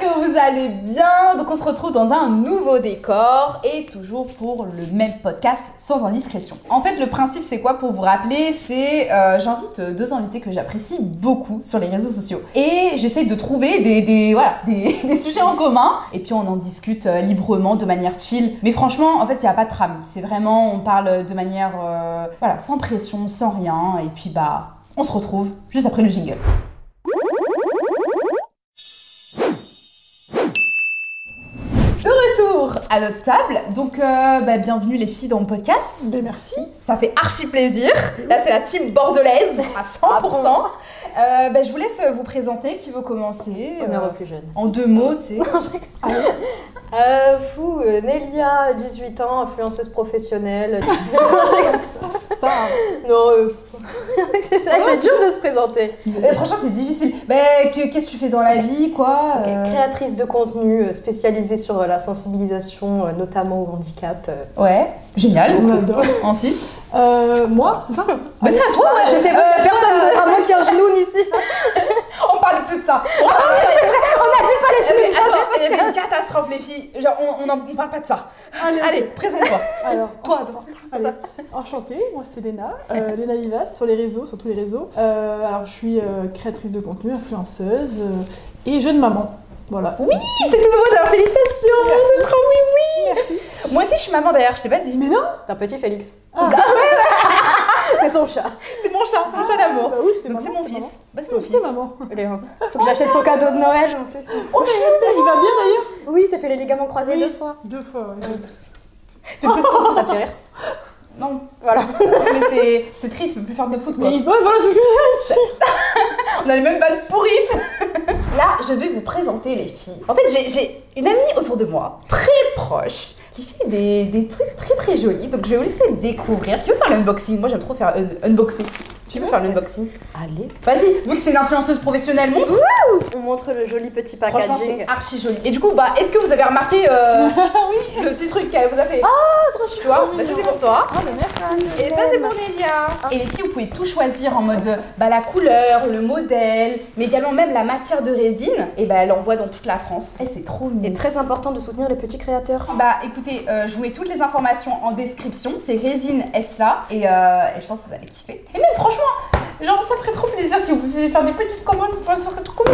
que vous allez bien. Donc on se retrouve dans un nouveau décor et toujours pour le même podcast sans indiscrétion. En fait, le principe c'est quoi pour vous rappeler? C'est euh, j'invite deux invités que j'apprécie beaucoup sur les réseaux sociaux et j'essaie de trouver des, voilà des sujets en commun et puis on en discute euh, librement de manière chill. Mais franchement, en fait, il n'y a pas de trame. C'est vraiment on parle de manière euh, voilà sans pression, sans rien et puis bah on se retrouve juste après le jingle. À notre table, donc euh, bah, bienvenue les filles dans le podcast. Ben merci. Ça fait archi plaisir. Là c'est la team bordelaise à 100%. Euh, bah, je vous laisse vous présenter, qui veut commencer On est euh, plus jeune. En deux mots, tu sais. Euh, fou, euh, Nelia, 18 ans, influenceuse professionnelle. Star. non, euh, c'est c'est dur de se présenter. Euh, franchement c'est difficile. Bah, que- qu'est-ce que tu fais dans la vie, quoi euh, Créatrice de contenu euh, spécialisée sur euh, la sensibilisation, euh, notamment au handicap. euh. Ouais, génial. On adore. Ensuite Euh, moi, c'est ça Bah, c'est à toi, ouais. je sais pas, Euh, personne qu'il y ait un genou ici. On parle plus de ça. On parle On a dit pas les mais genoux. attends, il y avait une catastrophe, les filles. Genre, on, on, parle pas de ça. Allez, Allez, présente-toi. Alors, Toi, allez. Enchantée, moi c'est Léna, euh, Léna Vivas sur les réseaux, sur tous les réseaux. Euh, alors je suis euh, créatrice de contenu, influenceuse et jeune maman. Voilà. Oui, c'est tout nouveau d'ailleurs. Félicitations. C'est trop oui, oui. Merci. Moi aussi, je suis maman d'ailleurs, je t'ai pas dit. Mais non C'est un petit Félix. Ah. c'est son chat. C'est mon chat, c'est mon chat d'amour. Bah oui, Donc maman, c'est mon fils. Bah, c'est mon fils. maman. Il est- Faut que j'achète son cadeau de Noël en plus. Oh super, il va bien d'ailleurs Oui, ça fait les ligaments croisés Oui. deux fois. Deux fois, ouais. Ça te fait rire Non, Voilà. mais c'est- triste, je peux plus faire de foot quoi. Mais il- ouais, voilà, c'est ce que. On a les mêmes balles pourrites. Là, je vais vous présenter les filles. En fait, j'ai- une amie autour de moi, très proche, qui fait des, des trucs très très jolis. Donc, je vais vous laisser découvrir. Qui veut faire l'unboxing? Moi, j'aime trop faire un unboxing. Tu veux faire l'unboxing Allez. Vas-y, vu que c'est une influenceuse professionnelle, montre. On montre le joli petit Franchement, packaging. c'est archi joli. Et du coup, bah, est-ce que vous avez remarqué euh, le petit truc qu'elle vous a fait Oh, trop chou. Tu vois Bah, ça, c'est pour toi. Ah bah merci. Et ça, c'est pour Nelia. Et les filles, vous pouvez tout choisir en mode bah, la couleur, le modèle, mais également même la matière de résine. Et bah, elle envoie dans toute la France. Et c'est trop mignon. Et très important de soutenir les petits créateurs. Bah écoutez, euh, je vous mets toutes les informations en description. C'est Résine Esla. Et, euh, et je pense que vous allez kiffer. Et même franchement, Come. Genre ça ferait trop plaisir si vous pouviez faire des petites commandes. Ça serait trop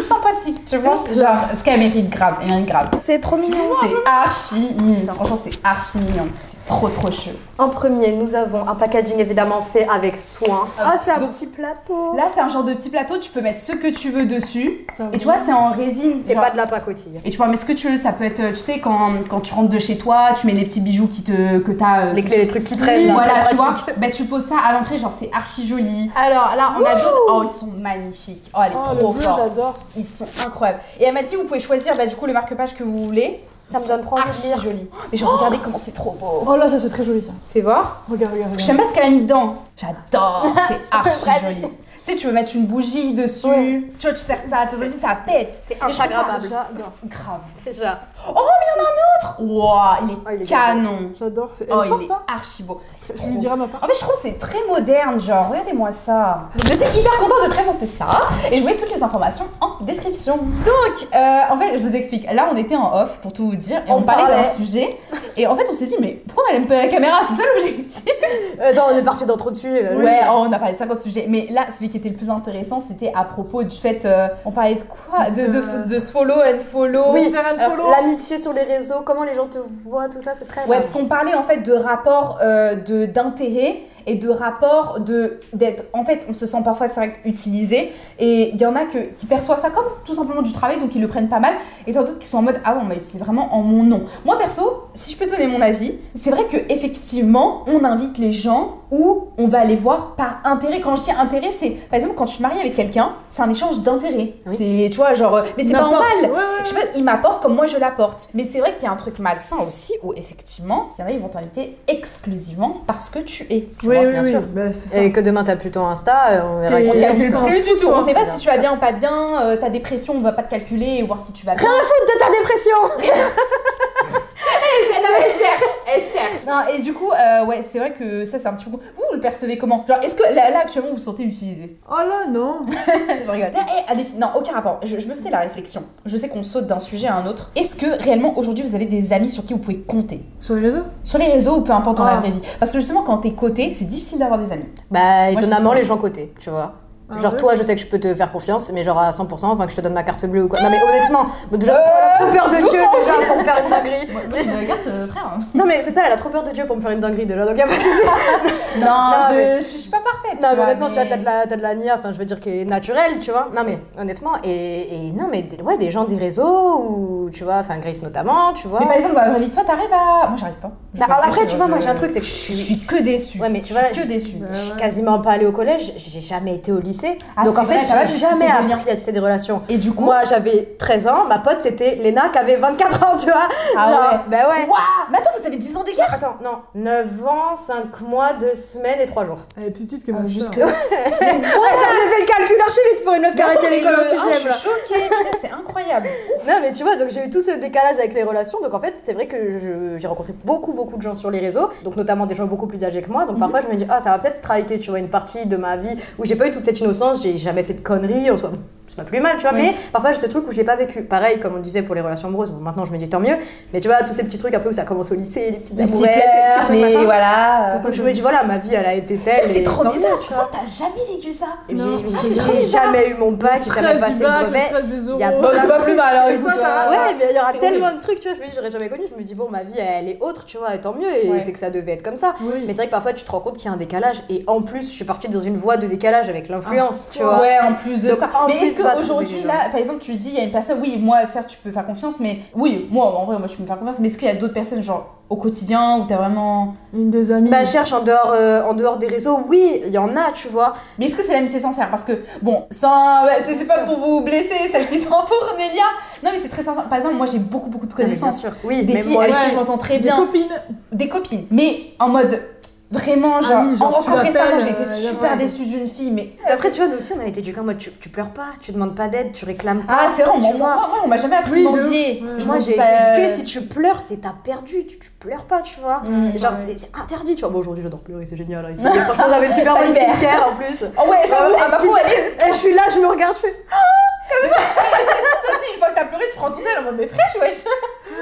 sympathique, tu vois. Genre, parce qu'elle mérite grave. Elle mérite grave. C'est trop mignon. C'est archi mignon. Franchement, c'est archi mignon. C'est trop trop chou. En premier, nous avons un packaging évidemment fait avec soin. Ah, c'est un Donc, petit plateau. Là, c'est un genre de petit plateau. Tu peux mettre ce que tu veux dessus. Et tu vois, c'est en résine. c'est genre- pas de la pacotille. Et tu vois, mais ce que tu veux, ça peut être, tu sais, quand, quand tu rentres de chez toi, tu mets les petits bijoux qui te, que t'as. euh, Les trucs qui traînent. là, Voilà, tu vois, bah, tu poses ça à l'entrée, genre c'est archi joli. Alors là, on a d'autres. Oh, ils sont magnifiques. Oh, elle est Oh, le trop bleu, forte. j'adore. Ils sont incroyables. Et elle m'a dit, vous pouvez choisir bah, du coup le marque-page que vous voulez. Ça me donne trop envie de lire. joli. Mais genre, regardez comment c'est trop beau. Oh là, ça c'est très joli ça. Fais voir. Regarde, regarde, Parce que j'aime pas ce qu'elle a mis dedans. J'adore, c'est archi joli. Tu sais, tu veux mettre une bougie dessus. Tu vois, tu sers ça tes ça pète. C'est ça Instagrammable. J'adore. Grave. Déjà. Oh, mais il y en a un autre Wow, il est, Oh, il est canon. J'adore. C'est Oh, il est hein archi beau. C'est Tu trop lui diras ma part. En fait, je trouve que c'est très moderne, genre, regardez-moi ça. Je suis hyper contente de présenter ça et je vous mets toutes les informations en description. Donc, euh, en fait, je vous explique. Là, on était en off pour tout vous dire et on, On parlait d'un sujet. Et en fait, on s'est dit, mais pourquoi on n'allume pas la caméra? C'est ça l'objectif Attends, on est parti dans trop de sujets. là. Ouais, oh, on a parlé de 50 sujets. Mais là, celui qui était le plus intéressant, c'était à propos du fait. euh, on parlait de quoi de, de, de se follow and follow. Oui. L'amitié sur les réseaux, comment les gens te voient, tout ça, c'est très. Ouais, parce qu'on parlait en fait de rapport euh, d'intérêt et de rapport de d'être en fait on se sent parfois c'est vrai utilisé. Et il y en a que qui perçoivent ça comme tout simplement du travail donc ils le prennent pas mal. Et as d'autres qui sont en mode ah bon mais c'est vraiment en mon nom. Moi perso si je peux te donner mon avis c'est vrai que effectivement on invite les gens où on va les voir par intérêt. Quand je dis intérêt c'est par exemple quand je suis mariée avec quelqu'un c'est un échange d'intérêt Oui. c'est tu vois genre euh, mais c'est pas en mal. Ouais, ouais, je sais pas, il m'apporte comme moi je l'apporte. Mais c'est vrai qu'il y a un truc malsain aussi où effectivement, il y en a, ils vont t'inviter exclusivement parce que tu es. Tu Oui, vois, oui, bien oui. sûr. Bah, ça. Et que demain t'as plus ton Insta, euh, on verra On qui- calcule plus du tout. On sait pas si tu vas bien ou pas bien. euh, ta dépression, on va pas te calculer et voir si tu vas bien. Rien à foutre de ta dépression elle cherche, elle cherche. Non, et du coup, euh, ouais, c'est vrai que ça, c'est un petit peu. Vous, le percevez comment? Genre, est-ce que là, là, actuellement vous vous sentez utilisé Oh là, non Je rigole. Eh, allez, non, aucun rapport. Je, je me faisais la réflexion. Je sais qu'on saute d'un sujet à un autre. Est-ce que réellement aujourd'hui vous avez des amis sur qui vous pouvez compter? Sur les réseaux? Sur les réseaux ou peu importe dans la Ah. vraie vie Parce que justement, quand t'es coté, c'est difficile d'avoir des amis. Bah, étonnamment, les gens cotés, tu vois. Ah genre, ouais toi, je sais que je peux te faire confiance, mais genre à 100%, enfin que je te donne ma carte bleue ou quoi. Non, mais honnêtement, déjà, elle a trop peur de Dieu déjà pour me faire une dinguerie. Moi, moi, je me regarde, euh, frère. Non, mais c'est ça, elle a trop peur de Dieu pour me faire une dinguerie déjà, donc y a pas de souci. Non, je, mais- je, je suis pas parfaite. Non, mais honnêtement, tu vois, t'as de la, la nia, enfin, je veux dire, qui est naturelle, tu vois. Non, mais honnêtement, et, et non, mais des- ouais, des gens des réseaux, ou tu vois, enfin, Grace notamment, tu vois. Mais par exemple, dans la vraie vie, toi, t'arrive à. Moi, j'arrive pas. Bah, après, tu vois, je- moi, j'ai un truc, c'est que je suis. que déçue. Ouais, mais tu Je vois, suis que je- suis quasiment pas allée au collège, j'ai jamais été au lycée. Ah, donc en fait, j'ai jamais appris à tisser des relations. Et du coup? Moi, j'avais 13 ans, ma pote, c'était Léna qui avait 24 ans, tu vois. Ah Genre, ouais. Bah ouais. Waouh Mais attends, vous avez 10 ans d'écart? Attends, non, 9 ans, 5 mois, 2 semaines et 3 jours. Elle est plus petite que ma Ah, jusque- Ouais, J'ai fait le calcul archi vite pour une meuf qui a arrêté l'école mais en le- ah, 6 Je suis choquée, c'est incroyable. Non, mais tu vois, donc j'ai eu tout ce décalage avec les relations. Donc en fait, c'est vrai que j'ai rencontré beaucoup, beaucoup de gens sur les réseaux, donc notamment des gens beaucoup plus âgés que moi. Donc parfois, je me dis, ah, ça va peut-être striker, tu vois, une partie de ma vie où j'ai pas eu toute cette innocence, j'ai jamais fait de conneries, en soi. C'est pas plus mal, tu vois, Oui. mais parfois j'ai ce truc où j'ai pas vécu. Pareil, comme on disait pour les relations amoureuses, bon, maintenant je me dis tant mieux, mais tu vois, tous ces petits trucs un peu où ça commence au lycée, les petites Les petits amourettes, les petits trucs, les. machin. Voilà. Donc je me dis, voilà, ma vie elle a été telle. C'est trop bizarre, tu c'est vois. t'as jamais vécu ça. J'ai Ah, jamais eu mon bac, j'ai jamais passé le brevet. c'est pas plus mal, alors C'est écoute. ça, t'as- euh, Ouais, mais il y aura tellement horrible. de trucs, tu vois, je me dis, j'aurais jamais connu. Je me dis, bon, ma vie, elle est autre, tu vois, et tant mieux, et c'est que ça devait être comme ça. Mais c'est vrai que parfois, tu te rends compte qu'il y a un décalage, et en plus, je suis partie dans une voie de décalage avec l'influence, tu vois. Ouais, en plus de ça. mais est-ce qu'aujourd'hui, là, par exemple, tu dis, il y a une personne, oui, moi, certes, tu peux faire confiance, mais oui, moi, en vrai, moi, je peux me faire confiance, mais est-ce qu'il y a d'autres personnes, genre, au quotidien, où t'as vraiment. Une des amies. Bah, cherche en dehors, euh, en dehors des réseaux, oui, il y en a, tu vois. Mais est-ce que c'est l'amitié sincère? Parce que, bon, sans. ouais, c'est pas pour vous blesser, celles qui s'entourent, Nélia. Non, mais c'est très sincère. Par exemple, moi, j'ai beaucoup, beaucoup de bien connaissances. sûr, oui, Des mais filles moi avec aussi. qui je m'entends très des bien. copines. Des copines. Mais en mode. Vraiment, genre, Amis, genre, en- récemment, j'ai été euh, super déçue d'une fille, mais. Après, tu vois, nous aussi, on a été éduqués en mode, tu, tu pleures pas, tu demandes pas d'aide, tu réclames pas. Ah, c'est vrai, on m'a jamais appris Oui, de mendier. Moi, j'ai été éduquée, si tu pleures, c'est t'as perdu, tu, tu pleures pas, tu vois. Mm, Genre, ouais. c'est interdit, tu vois. Bon, aujourd'hui, j'adore pleurer, c'est génial. Et franchement, j'avais une super Ça bonne skincare en plus. Oh ouais, j'avoue, peau, elle est. Et je suis là, je me regarde, je fais. Toi aussi, une fois que t'as pleuré, tu prends ton aile en mode, mais fraîche, wesh.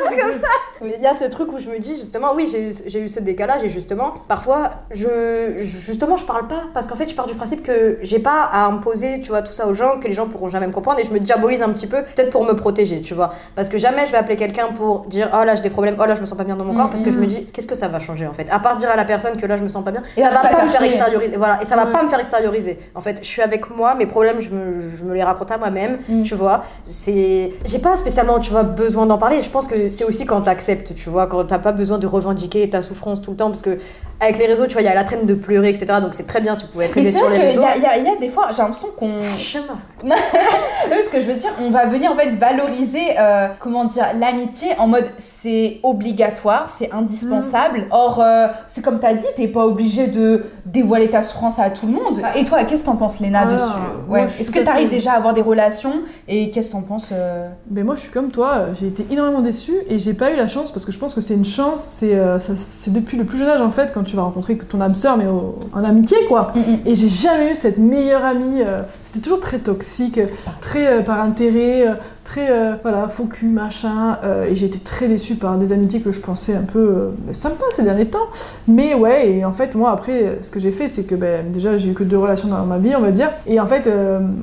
Il y a ce truc où je me dis, justement, oui, j'ai eu- ce décalage et justement, parfois, je, justement, je parle pas parce qu'en fait, je pars du principe que j'ai pas à imposer, tu vois, tout ça aux gens, que les gens pourront jamais me comprendre et je me diabolise un petit peu, peut-être pour me protéger, tu vois. Parce que jamais je vais appeler quelqu'un pour dire, oh là, j'ai des problèmes, oh là, je me sens pas bien dans mon corps, parce que je me dis, qu'est-ce que ça va changer en fait? À part dire à la personne que là, je me sens pas bien, Et ça va pas me faire extérioriser, voilà, et ça va pas me faire extérioriser. En fait, je suis avec moi, mes problèmes, je me, je me les raconte à moi-même, Mm. tu vois. C'est, j'ai pas spécialement, tu vois, besoin d'en parler. Je pense que c'est aussi quand t'acceptes, tu vois, quand t'as pas besoin de revendiquer ta souffrance tout le temps, parce que avec les réseaux, tu vois, il y a la traîne de pleurer, etc. Donc c'est très bien si vous pouvez être Mais aidé sur les réseaux. y, il y a- il y a des fois, j'ai l'impression qu'on. Chemin. Oui, ce que je veux dire, on va venir en fait valoriser, euh, comment dire, l'amitié en mode c'est obligatoire, c'est indispensable. Or, euh, c'est comme t'as dit, t'es pas obligé de dévoiler ta souffrance à tout le monde. Et toi, qu'est-ce que t'en penses, Léna, Ah, dessus ouais. Est-ce que t'arrives déjà à avoir des relations et qu'est-ce que t'en penses euh, Ben moi je suis comme toi, j'ai été énormément déçue et j'ai pas eu la chance parce que je pense que c'est une chance, euh, c'est depuis le plus jeune âge en fait quand tu vas rencontrer ton âme sœur mais au- en amitié quoi. Mm, mm. Et j'ai jamais eu cette meilleure amie, euh, c'était toujours très toxique, très euh, par intérêt, euh, très voilà faux cul machin et j'ai été très déçue par des amitiés que je pensais un peu ben, sympas ces derniers temps. Mais ouais et en fait moi après ce que j'ai fait c'est que ben, déjà j'ai eu que deux relations dans ma vie on va dire et en fait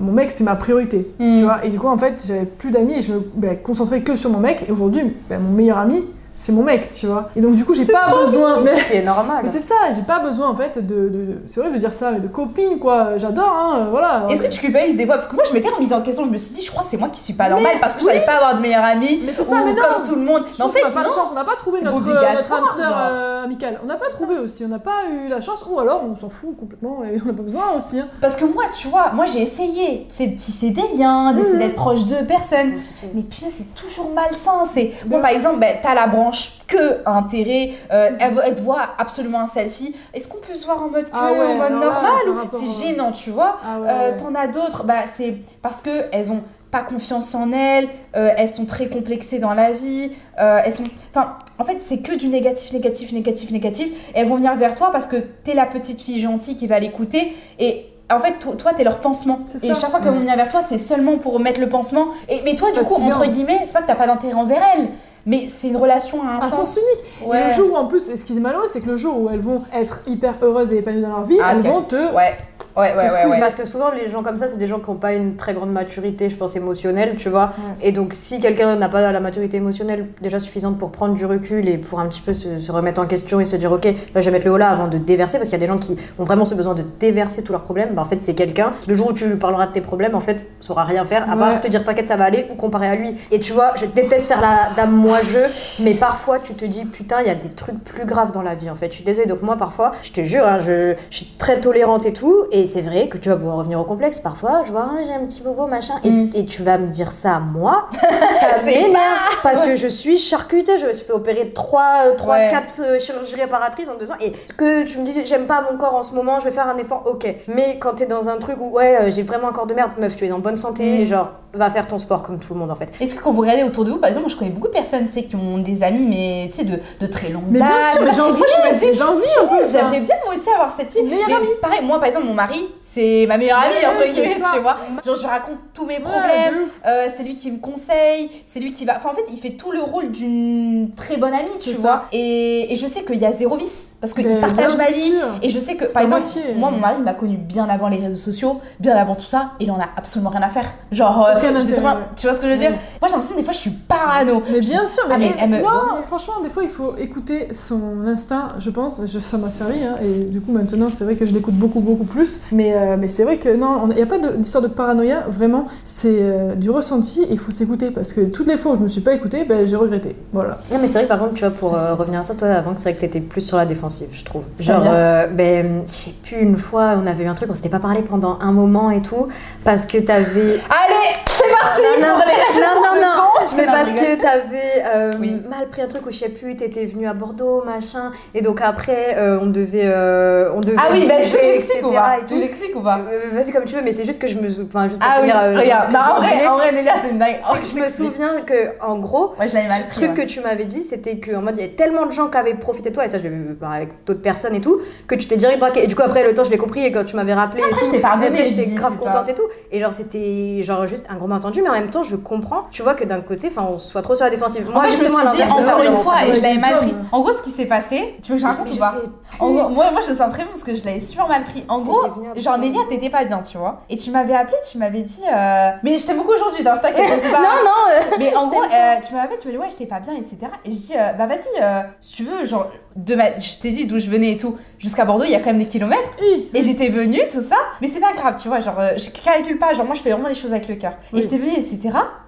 mon mec c'était ma priorité. Mm. Tu vois, et du coup, en fait, j'avais plus d'amis et je me ben, concentrais que sur mon mec. Et aujourd'hui, ben, mon meilleur ami, c'est mon mec, tu vois. Et donc, du coup, j'ai pas besoin. Mais ce qui est normal. mais c'est ça, j'ai pas besoin, en fait, de. de- de- c'est vrai de dire ça, mais de copine, quoi. J'adore, hein, euh, voilà. Est-ce que tu culpabilises des fois? Parce que moi, je m'étais remise en question, je me suis dit, je crois que c'est moi qui suis pas normale parce que j'avais pas avoir de meilleure amie. Mais c'est ça, ou mais non. comme tout le monde. Je Mais en fait, qu'on n'a pas de non. chance, on n'a pas trouvé notre, obligatoire, notre âme sœur euh, amicale. On n'a pas trouvé aussi, on n'a pas eu la chance, ou alors on s'en fout complètement et on n'a pas besoin aussi. hein. Parce que moi, tu vois, moi j'ai essayé c'est de tisser des liens, d'essayer Mhm. d'être proche de personnes. Mais putain, c'est toujours malsain. C'est bon, par exemple, ben, t'as la branche que intérêt, euh, elle, elle te voit absolument un selfie. Est-ce qu'on peut se voir en mode que, Ah ouais, en mode normal c'est gênant, tu vois Ah ouais, Euh. T'en as d'autres, bah c'est parce que elles ont pas confiance en elles, euh, elles sont très complexées dans la vie, euh, elles sont... Enfin, en fait, c'est que du négatif, négatif, négatif, négatif. Et elles vont venir vers toi parce que t'es la petite fille gentille qui va l'écouter. Et en fait, to- toi, t'es leur pansement. Et chaque fois qu'elles vont venir vers toi, c'est seulement pour mettre le pansement. Et, mais toi, du coup, entre guillemets, c'est pas que t'as pas d'intérêt envers elles, mais c'est une relation à un Un sens. sens unique. Ouais. Et le jour où en plus, et ce qui est malheureux, c'est que le jour où elles vont être hyper heureuses et épanouies dans leur vie, Ah, elles vont te. Ouais, ouais, ouais, ouais. Parce que souvent, les gens comme ça, c'est des gens qui n'ont pas une très grande maturité, je pense, émotionnelle, tu vois. Et donc, si quelqu'un n'a pas la maturité émotionnelle déjà suffisante pour prendre du recul et pour un petit peu se, se remettre en question et se dire, ok, là, je vais mettre le haut là avant de déverser, parce qu'il y a des gens qui ont vraiment ce besoin de déverser tous leurs problèmes, bah, en fait, c'est quelqu'un qui, le jour où tu lui parleras de tes problèmes, en fait, saura rien faire, à part te dire, t'inquiète, ça va aller, ou comparer à lui. Et tu vois, je déteste faire la dame moi-je, mais parfois, tu te dis, putain, il y a des trucs plus graves dans la vie, en fait. Je suis désolée, donc moi, parfois, je te jure, hein, je, je suis très tolérante et tout, et c'est vrai que tu vas pouvoir revenir au complexe. Parfois, je vois, Ah, j'ai un petit bobo, machin, et, Mm. et tu vas me dire ça à moi, ça C'est m'énerve, parce que je suis charcutée, je me suis fait opérer 3, 3 Ouais. 4 euh, chirurgies réparatrices en deux ans, et que tu me dises, j'aime pas mon corps en ce moment, je vais faire un effort, ok. Mais quand t'es dans un truc où, ouais, euh, j'ai vraiment un corps de merde, meuf, tu es en bonne santé, Mm. et genre, va faire ton sport comme tout le monde, en fait. Est-ce que quand vous regardez autour de vous, par exemple, moi je connais beaucoup de personnes tu sais, qui ont des amis, mais tu sais, de, de très longue Mais bien date, sûr, mais tout ça. j'ai Et envie, moi, je me dis, j'ai envie un peu de ça. J'aimerais bien moi aussi avoir cette fille. Meilleure Mais amie. Pareil, moi par exemple, mon mari, c'est ma meilleure amie, entre guillemets, tu vois. Genre, je raconte tous mes problèmes, euh, c'est lui qui me conseille, c'est lui qui va. Enfin, en fait, il fait tout le rôle d'une très bonne amie, tu vois. Et, et je sais qu'il y a zéro vice, parce qu'il partage bien ma vie. sûr. Et je sais que, par exemple, moitié. moi, mon mari m'a connu bien avant les réseaux sociaux, bien avant tout ça, il en a absolument rien à faire. Genre, euh, Aucun intérêt, pas, tu vois ce que je veux dire Ouais. Moi, j'ai l'impression, des fois, je suis parano. Mais bien sûr, mais, Ah, mais elle me- non, mais franchement, des fois, il faut écouter son instinct, je pense. Je, ça m'a servi, hein, et du coup, maintenant, c'est vrai que je l'écoute beaucoup, beaucoup plus. Mais, euh, mais c'est vrai que non, il n'y a pas d'histoire de, paranoïa, vraiment, c'est euh, du ressenti, et il faut s'écouter, parce que toutes les fois où je ne me suis pas écoutée, ben, j'ai regretté. Voilà. Non mais c'est vrai que par contre tu vois pour euh, revenir à ça toi avant c'est vrai que t'étais plus sur la défensive je trouve genre euh, ben je sais plus une fois on avait eu un truc on s'était pas parlé pendant un moment et tout parce que t'avais Allez, c'est parti non non pour les non non, non. compte. mais Non, parce je rigole. que t'avais euh, Oui. mal pris un truc où je sais plus t'étais venu à Bordeaux machin et donc après euh, on devait euh, on devait Ah oui, bah tu veux que bouger, j'explique ou pas Tu j'explique ou pas Euh, Vas-y comme tu veux mais c'est juste que je me sou- enfin Ah oui, euh, regarde. Non, en vrai, en vrai, Nélia, c'est une dingue. Je me souviens que en gros Ouais, je le truc ouais. que tu m'avais dit, c'était qu'en mode, il y avait tellement de gens qui avaient profité de toi, et ça, je l'ai vu bah, avec d'autres personnes et tout, que tu t'es direct braqué. Et du coup, après, le temps, je l'ai compris, et quand tu m'avais rappelé. Après, je t'ai pardonné, après, je j'étais grave contente et tout. Et genre, c'était genre juste un gros malentendu, mais en même temps, je comprends. Tu vois que d'un côté, enfin, on soit trop sur la défensive. En fait, je me suis dit, encore une fois, et je va. l'avais mal pris. En gros, ce qui s'est passé, tu veux que je raconte ou pas En gros, moi, moi, je me sens très bien parce que je l'avais super mal pris. En gros, genre. Nélia, t'étais pas bien, tu vois. Et tu m'avais appelé, tu m'avais dit. euh, Mais je t'aime beaucoup aujourd'hui, donc t'inquiète, c'est pas. Non, non, euh, Mais en gros, euh, tu m'as appelé, tu m'as dit ouais, j'étais pas bien, etc. Et je dis euh, bah vas-y, euh, si tu veux, genre, de ma... je t'ai dit d'où je venais et tout, jusqu'à Bordeaux, il y a quand même des kilomètres. Et j'étais venue, tout ça, mais c'est pas grave, tu vois, genre, euh, je calcule pas, genre, moi je fais vraiment les choses avec le cœur. Et Oui. j'étais venue, etc.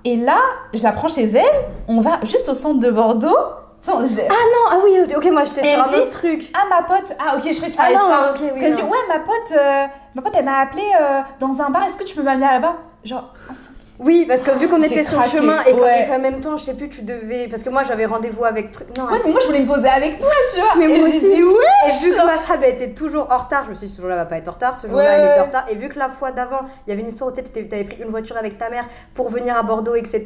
Et là, je la prends chez elle, on va juste au centre de Bordeaux. Je l'ai- non, ah oui, ok, moi, j'étais sur un dit- autre truc. ah ma pote, ah ok, je croyais que tu Ah parlais de non, ça. ok, oui, Parce qu'elle dit ouais, ma pote, euh, ma pote, elle m'a appelé euh, dans un bar, est-ce que tu peux m'amener là-bas? Genre, ah, ça- Oui, parce que vu qu'on était sur le chemin et qu'en ouais. même temps, je sais plus, tu devais. Parce que moi, j'avais rendez-vous avec. truc- Non, ouais, mais moi je voulais me poser avec toi, tu vois. Mais et moi aussi. dit ouais. Et vu que Masrab était toujours en retard, je me suis dit ce jour-là elle va pas être en retard, ce jour-là Ouais, elle était en retard. Et vu que la fois d'avant, il y avait une histoire où tu avais pris une voiture avec ta mère pour venir à Bordeaux, etc.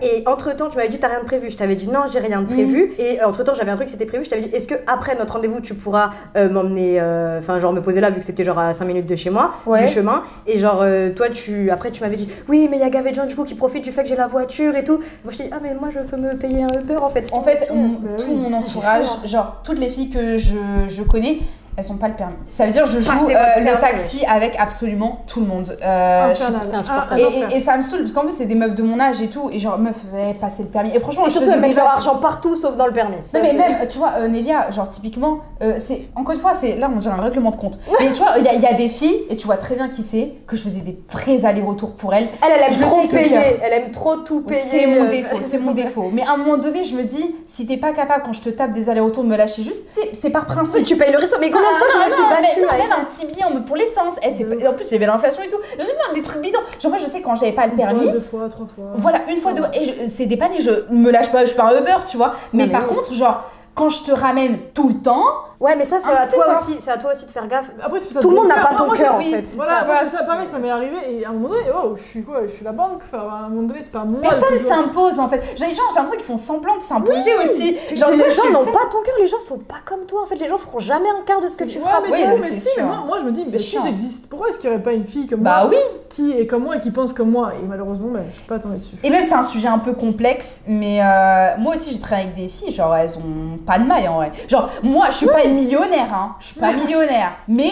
Et entre temps, tu m'avais dit t'as rien de prévu. Je t'avais dit non, j'ai rien de prévu. Et entre temps, j'avais un truc qui s'était prévu. Je t'avais dit est-ce que après notre rendez-vous, tu pourras euh, m'emmener, euh, enfin genre me poser là vu que c'était genre à 5 minutes de chez moi, du chemin? Et genre euh, toi, tu après tu m'avais dit oui, mais il y a Gav et John du coup qui profitent du fait que j'ai la voiture et tout. Moi je dis ah mais moi je peux me payer un Uber en fait. En fait, mon- Bah tout mon entourage, genre toutes les filles que je, je connais, elles sont pas le permis. Ça veut dire je joue Passez euh, le taxi avec absolument tout le monde. Euh, je sais Infernal. c'est Ah. Et, et- et ça me saoule parce qu'en plus c'est des meufs de mon âge et tout et genre meuf ouais, passer le permis et franchement Et je surtout elles mettent leur argent partout sauf dans le permis. Non mais même tu vois euh, Nélia genre typiquement euh, c'est encore une fois c'est là on dirait un règlement de compte mais tu vois il y, a- il y a des filles et tu vois très bien qui c'est que je faisais des vrais allers-retours pour elles Elle, elle aime Je trop payer, elle aime trop tout payer. c'est mon défaut c'est mon défaut mais à un moment donné je me dis si t'es pas capable quand je te tape des allers-retours de me lâcher juste c'est par principe tu payes le resto, mais combien de fois je me Ah, suis battue avec même un petit billet en mode pour l'essence. Eh, c'est pas- En plus, il y avait l'inflation et tout. J'ai des trucs bidons. Genre, moi, je sais quand j'avais pas le Une fois, permis. deux fois, trois fois. Voilà, une fois, deux. Et je- c'est dépanné. Je me lâche pas, je suis pas un Uber, tu vois. Mais, mais par oui. contre, genre, quand je te ramène tout le temps, Ouais, mais ça, c'est Un à toi aussi, c'est à toi aussi de faire gaffe. Après, tu fais ça Tout le monde n'a pas ton cœur, en oui, fait. Voilà, Ça, moi, ouais, ça, pareil, ça m'est arrivé et à un moment donné, oh, je suis quoi Je suis la banque. Enfin, à un moment donné, c'est pas moi. Personne s'impose en fait. J'ai l'impression qu'ils font semblant de s'imposer aussi. Genre, les gens n'ont pas ton cœur, les gens sont pas comme toi. En fait, les gens feront jamais un quart de ce que tu Ouais, feras. mais, Oui, tu vois, mais si, moi, moi, je me dis, si j'existe, pourquoi est-ce qu'il n'y aurait pas une fille comme Bah moi oui. qui est comme moi et qui pense comme moi? Et malheureusement, bah, je suis pas tombée dessus. Et même c'est un sujet un peu complexe, mais euh, moi aussi j'ai travaillé avec des filles, genre elles ont pas de maille en vrai. Genre moi je suis pas une millionnaire, hein, je suis pas millionnaire, mais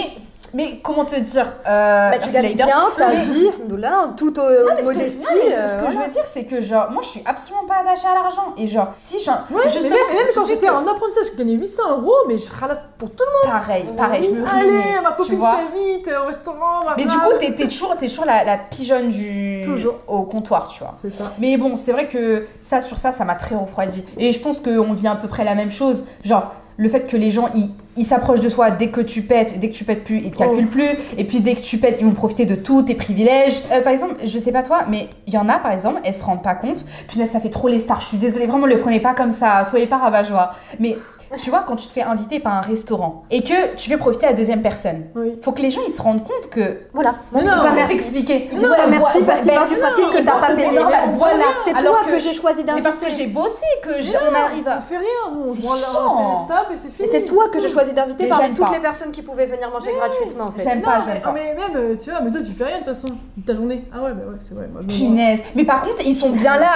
mais comment te dire euh, Bah, tu gagnes bien ta Mais- vie, là, toute Non, euh, mais ce que- modestie. non, mais ce, ce euh, que je veux dire, c'est que genre, moi je suis absolument pas attachée à l'argent. Et genre, si genre. Ouais, mais justement, même, même tu quand j'étais que- en apprentissage, je gagnais 800 euros, mais je ralasse pour tout le Pareil, pareil, je me monde. Allez, ma copine, je euh, au restaurant. ma Mais du coup, t'es toujours, toujours la, la pigeonne du. Toujours. Au comptoir, tu vois. C'est ça. Mais bon, c'est vrai que ça, sur ça, ça m'a très refroidi. Et je pense qu'on vit à peu près la même chose. Genre, le fait que les gens, ils, s'approchent de toi dès que tu pètes, dès que tu pètes plus, ils te calculent Oh. plus. Et puis dès que tu pètes, ils vont profiter de tous tes privilèges. Euh, par exemple, je sais pas toi, mais il y en a, par exemple, elles se rendent pas compte. Punaise, ça fait trop les stars. Je suis désolée, vraiment, le prenez pas comme ça. Soyez pas rabat-joie. Mais tu vois, quand tu te fais inviter par un restaurant et que tu veux profiter à la deuxième personne, Oui. faut que les gens, ils se rendent compte que Voilà. Non. disent pas Merci. merci. Expliquer. Ils disent pas merci parce qu'ils partent du principe que t'as pas payé. Voilà. C'est toi que j'ai choisi C'est parce que d'inviter. j'ai bossé que j'ai- on arrive à. On fait rien, nous, on on et c'est Et fini. c'est toi que j'ai choisi d'inviter Mais parmi toutes les personnes qui pouvaient venir manger gratuitement en fait. J'aime pas, mais, j'aime pas. mais même, euh, tu vois, mais toi, tu fais rien de toute façon ta journée. Ah ouais, bah ouais, c'est vrai. Punaise. Mais par contre, ils sont bien là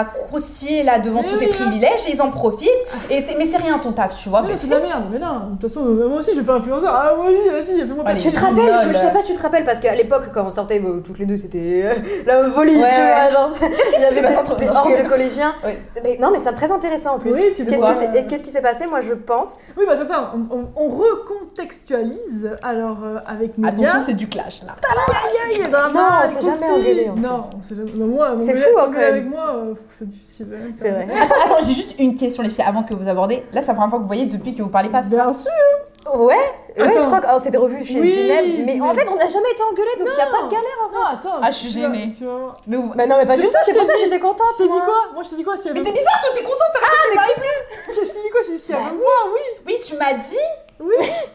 à, croustiller là devant tous tes hein. privilèges et ils en profitent. Et c'est- mais c'est rien ton taf, tu vois. Mais c'est de la merde, mais non, de toute façon, euh, moi aussi je vais faire influenceur. Ah, moi aussi, vas-y, fais-moi. Tu plaisir. te rappelles, je, je sais pas si tu te rappelles, parce qu'à l'époque, quand on sortait bon, toutes les deux, c'était euh, la folie, Ouais, tu vois, genre, il y avait passé des, entre des nous hordes de collégiens. Oui. Mais, non, mais c'est très intéressant en plus. Oui, tu Qu'est-ce vois. qui s'est- et qu'est-ce qui s'est passé Moi, je pense. Oui, bah attends, on, on, on recontextualise alors euh, avec Média. Attention, c'est du clash là. Aïe, aïe, Non, on s'est croustille. jamais engueulé. Non, on s'est jamais. bah, moi, C'est avec moi, c'est difficile. hein, C'est vrai. Attends, attends, j'ai juste une question, les filles, avant que vous abordez. Là, c'est la première fois que vous voyez depuis que vous parlez pas. Bien sûr. Ouais, ouais je Attends. crois qu'on s'était revus chez Oui, Zineb. Mais en fait, on n'a jamais été engueulés, donc il n'y a pas de galère en Non, fait. attends. Ah, je suis gênée. Tu voir. Mais vous. Bah non, mais pas du tout, c'est pour ça que j'étais contente. Je t'ai dit moi. quoi? Moi, je t'ai dit quoi? Si elle Mais t'es bizarre, toi, t'es contente. t'as pas- Je t'ai dit quoi? Je t'ai dit si elle veut me voir, oui. Oui, tu m'as dit.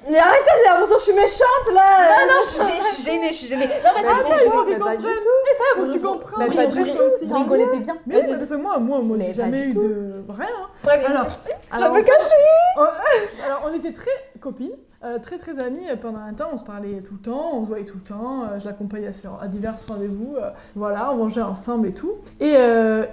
Mais arrêtez, j'ai l'impression que je suis méchante là. Non, non, je suis gê- je suis gênée, je suis gênée. Non, mais Mais c'est pas c'est du tout, mais pas du comprennent. tout. Mais ça, Faut vous, que tu comprennes. Mais oui, pas moi, du toi tout. aussi. vous rigolez t'es bien. Mais oui, Vas-y, parce que moi, moi, moi, Mais j'ai pas jamais du eu tout. de rien. hein. Alors, alors, me cacher. alors, on était très copines, euh, très très amies euh, pendant un temps. On se parlait tout le temps, on se voyait tout le temps. euh, je l'accompagnais à, divers rendez-vous. euh, voilà, on mangeait ensemble et tout. Et,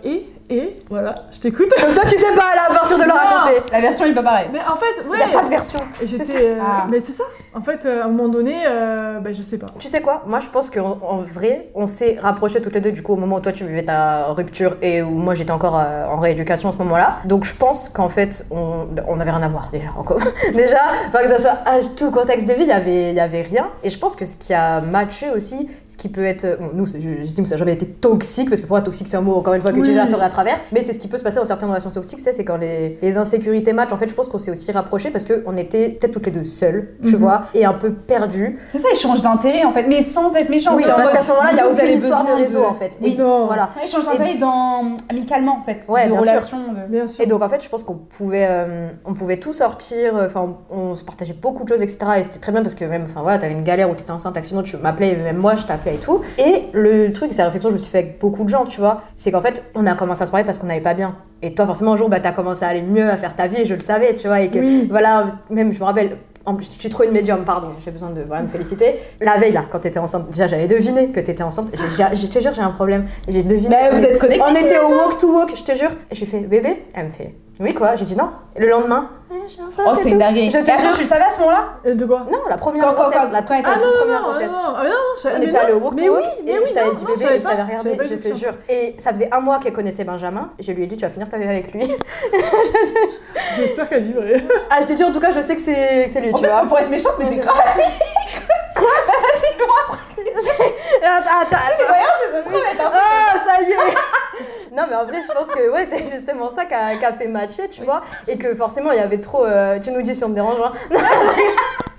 et, et, voilà, je t'écoute. Donc toi, tu sais pas là, à partir de le raconter. La version est pas pareille. Mais en fait, Il ouais. n'y a pas de version. Et j'étais. Ah. Mais c'est ça. En fait, euh, à un moment donné, euh, bah, je sais pas. Tu sais quoi? Moi, je pense qu'en en vrai, on s'est rapprochés toutes les deux du coup au moment où toi tu vivais ta rupture et où moi j'étais encore euh, en rééducation à ce moment-là. Donc je pense qu'en fait, on, on avait rien à voir déjà. En commun. déjà, pas que ça soit âge, tout contexte de vie, il y avait, il y avait rien. Et je pense que ce qui a matché aussi, ce qui peut être, bon, nous, j'estime que ça n'a jamais été toxique parce que pour moi, toxique c'est un mot encore une fois que Oui. j'ai à travers. Mais c'est ce qui peut se passer dans certaines relations toxiques, c'est c'est quand les, les insécurités matchent. En fait, je pense qu'on s'est aussi rapprochés parce qu'on était peut-être toutes les deux seules, tu Mhm. vois, et un peu perdues. C'est ça, ils changent d'intérêt en fait, mais sans être méchants. Oui, parce mode, qu'à ce moment-là, il y a vous aucune avez histoire de réseau en fait. Oui. Et Non. voilà. Changent d'intérêt dans... amicalement en fait. Ouais, de bien sûr. relations. de- Bien sûr. Et donc en fait, je pense qu'on pouvait, euh, on pouvait tout sortir. euh, Enfin, on, on se partageait beaucoup de choses, etc. Et c'était très bien parce que même, enfin voilà, t'avais une galère où t'étais enceinte, accident, tu m'appelais, même moi, je t'appelais et tout. Et le truc, c'est la réflexion que je me suis fait avec beaucoup de gens, tu vois, c'est qu'en fait, on a commencé à se parler parce qu'on n'allait pas bien. Et toi, forcément, un jour, bah, t'as commencé à aller mieux, à faire ta vie, et je le savais, tu vois, et que Oui. voilà, même, je me rappelle. En plus, suis trop une médium, pardon, j'ai besoin de voilà, me féliciter. La veille, là, quand t'étais enceinte, déjà j'avais deviné que t'étais enceinte. Je te jure, j'ai un problème. J'ai deviné. Mais vous êtes connectés. On était au walk to walk, je te jure. Et j'ai fait bébé Elle me fait oui, quoi J'ai dit non. Le lendemain. Oh, c'est une dinguerie. Te attends, tu le savais à ce moment-là? Et de quoi? Non, la première Quand- quand- grossesse, quand- la toi Ah non, non, première non, grossesse. non, non, je- On était non, allé au walk mais to walk oui, mais et oui, je t'avais non, dit non, bébé et je t'avais regardé, je te jure. Et ça faisait un mois qu'elle connaissait Benjamin. Je lui ai dit tu vas finir ta vie avec lui. J'espère qu'elle dit vrai. Ah, je t'ai dit en tout cas, je sais que c'est lui, En tu plus, vois. pour être méchante, mais t'es grave Quoi? Bah vas-y, montre Attends, attends, mais attends. Ah, ça y est Non, mais en vrai, je pense que ouais, c'est justement ça qui a, qui a fait matcher, tu vois. Et que forcément, il y avait trop. euh, tu nous dis si on te dérange, hein.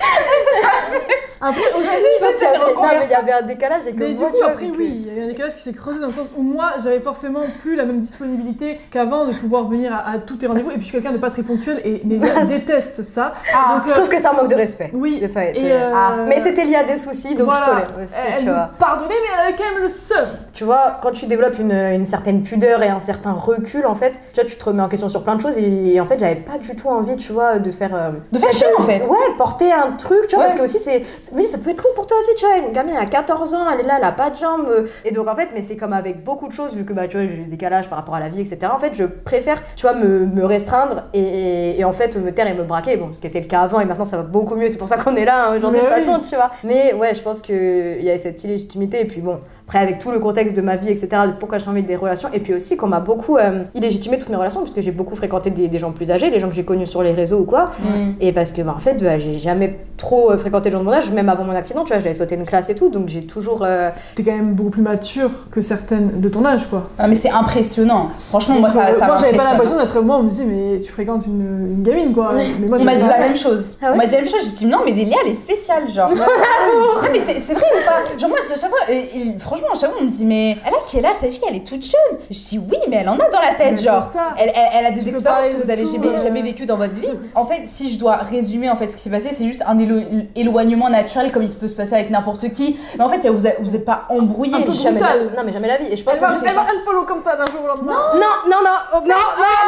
Après aussi, Je pense qu'il y avait- non, mais reconversion. il y avait un décalage et que Mais du coup, après, que- oui, il y a un décalage qui s'est creusé dans le sens où moi, j'avais forcément plus la même disponibilité qu'avant de pouvoir venir à, à tous tes rendez-vous. Et puis, je suis quelqu'un de pas très ponctuel et Nélia déteste ça. Ah, Donc, Je euh, trouve que c'est un manque de respect. oui. de fait. Et, euh, Ah, Mais c'était lié à des soucis, donc voilà. je tolère aussi, Elle pardonnait, mais elle avait quand même le seum. Tu vois, quand tu développes une, une certaine pudeur et un certain recul, en fait, tu vois, tu te remets en question sur plein de choses et, en fait, j'avais pas du tout envie, tu vois, de faire. euh, De faire chier, en fait. Ouais, porter un truc, tu vois, Ouais. parce que aussi, c'est. Mais ça peut être lourd pour toi aussi, tu vois. Une gamine à 14 ans, elle est là, elle a pas de jambes. euh, Et donc, en fait, mais c'est comme avec beaucoup de choses, vu que, bah, tu vois, j'ai des décalages par rapport à la vie, etc. En fait, je préfère, tu vois, me, me restreindre et, et- et en fait, me taire et me braquer. Bon, ce qui était le cas avant et maintenant, ça va beaucoup mieux. C'est pour ça qu'on est là, hein, aujourd'hui, de toute façon, tu vois. Mais ouais, je pense qu'il y a cette illégitimité. Et puis, bon, après, avec tout le contexte de ma vie, etc., de pourquoi j'ai envie des relations, et puis aussi qu'on m'a beaucoup euh, illégitimé toutes mes relations, puisque j'ai beaucoup fréquenté des, des gens plus âgés, les gens que j'ai connus sur les réseaux ou quoi, Mm. et parce que, bah, en fait, bah, j'ai jamais trop euh, fréquenté les gens de mon âge, même avant mon accident, tu vois, j'avais sauté une classe et tout, donc j'ai toujours. euh, T'es quand même beaucoup plus mature que certaines de ton âge, quoi. Ah, mais c'est impressionnant. Franchement, moi, ça, ça moi, j'avais pas l'impression d'être. Moi, on me disait, mais tu fréquentes une, une gamine, quoi. Mais moi, On m'a dit la même chose. Ah ouais on m'a dit la même chose. J'ai dit non, mais Delia, elle est spéciale, genre. non, mais c'est vrai ou pas? Genre, moi, à chaque fois, et- franchement, à chaque fois, on me dit, mais elle a quel âge, sa fille? Elle est toute jeune. Je dis oui, mais elle en a dans la tête, Mais genre. ça. Elle, elle- elle a des Tu expériences que vous de avez tout, jamais, euh. jamais vécues dans votre vie. En fait, si je dois résumer en fait ce qui s'est passé, c'est juste un élo- éloignement naturel comme il peut se passer avec n'importe qui. Mais en fait, vous êtes, vous pas peu jamais brutal. la- Non, mais jamais la vie, et je pense Elle que. sais elle pas- unfollow comme ça d'un jour au lendemain. Non, non, non, oh, non, non,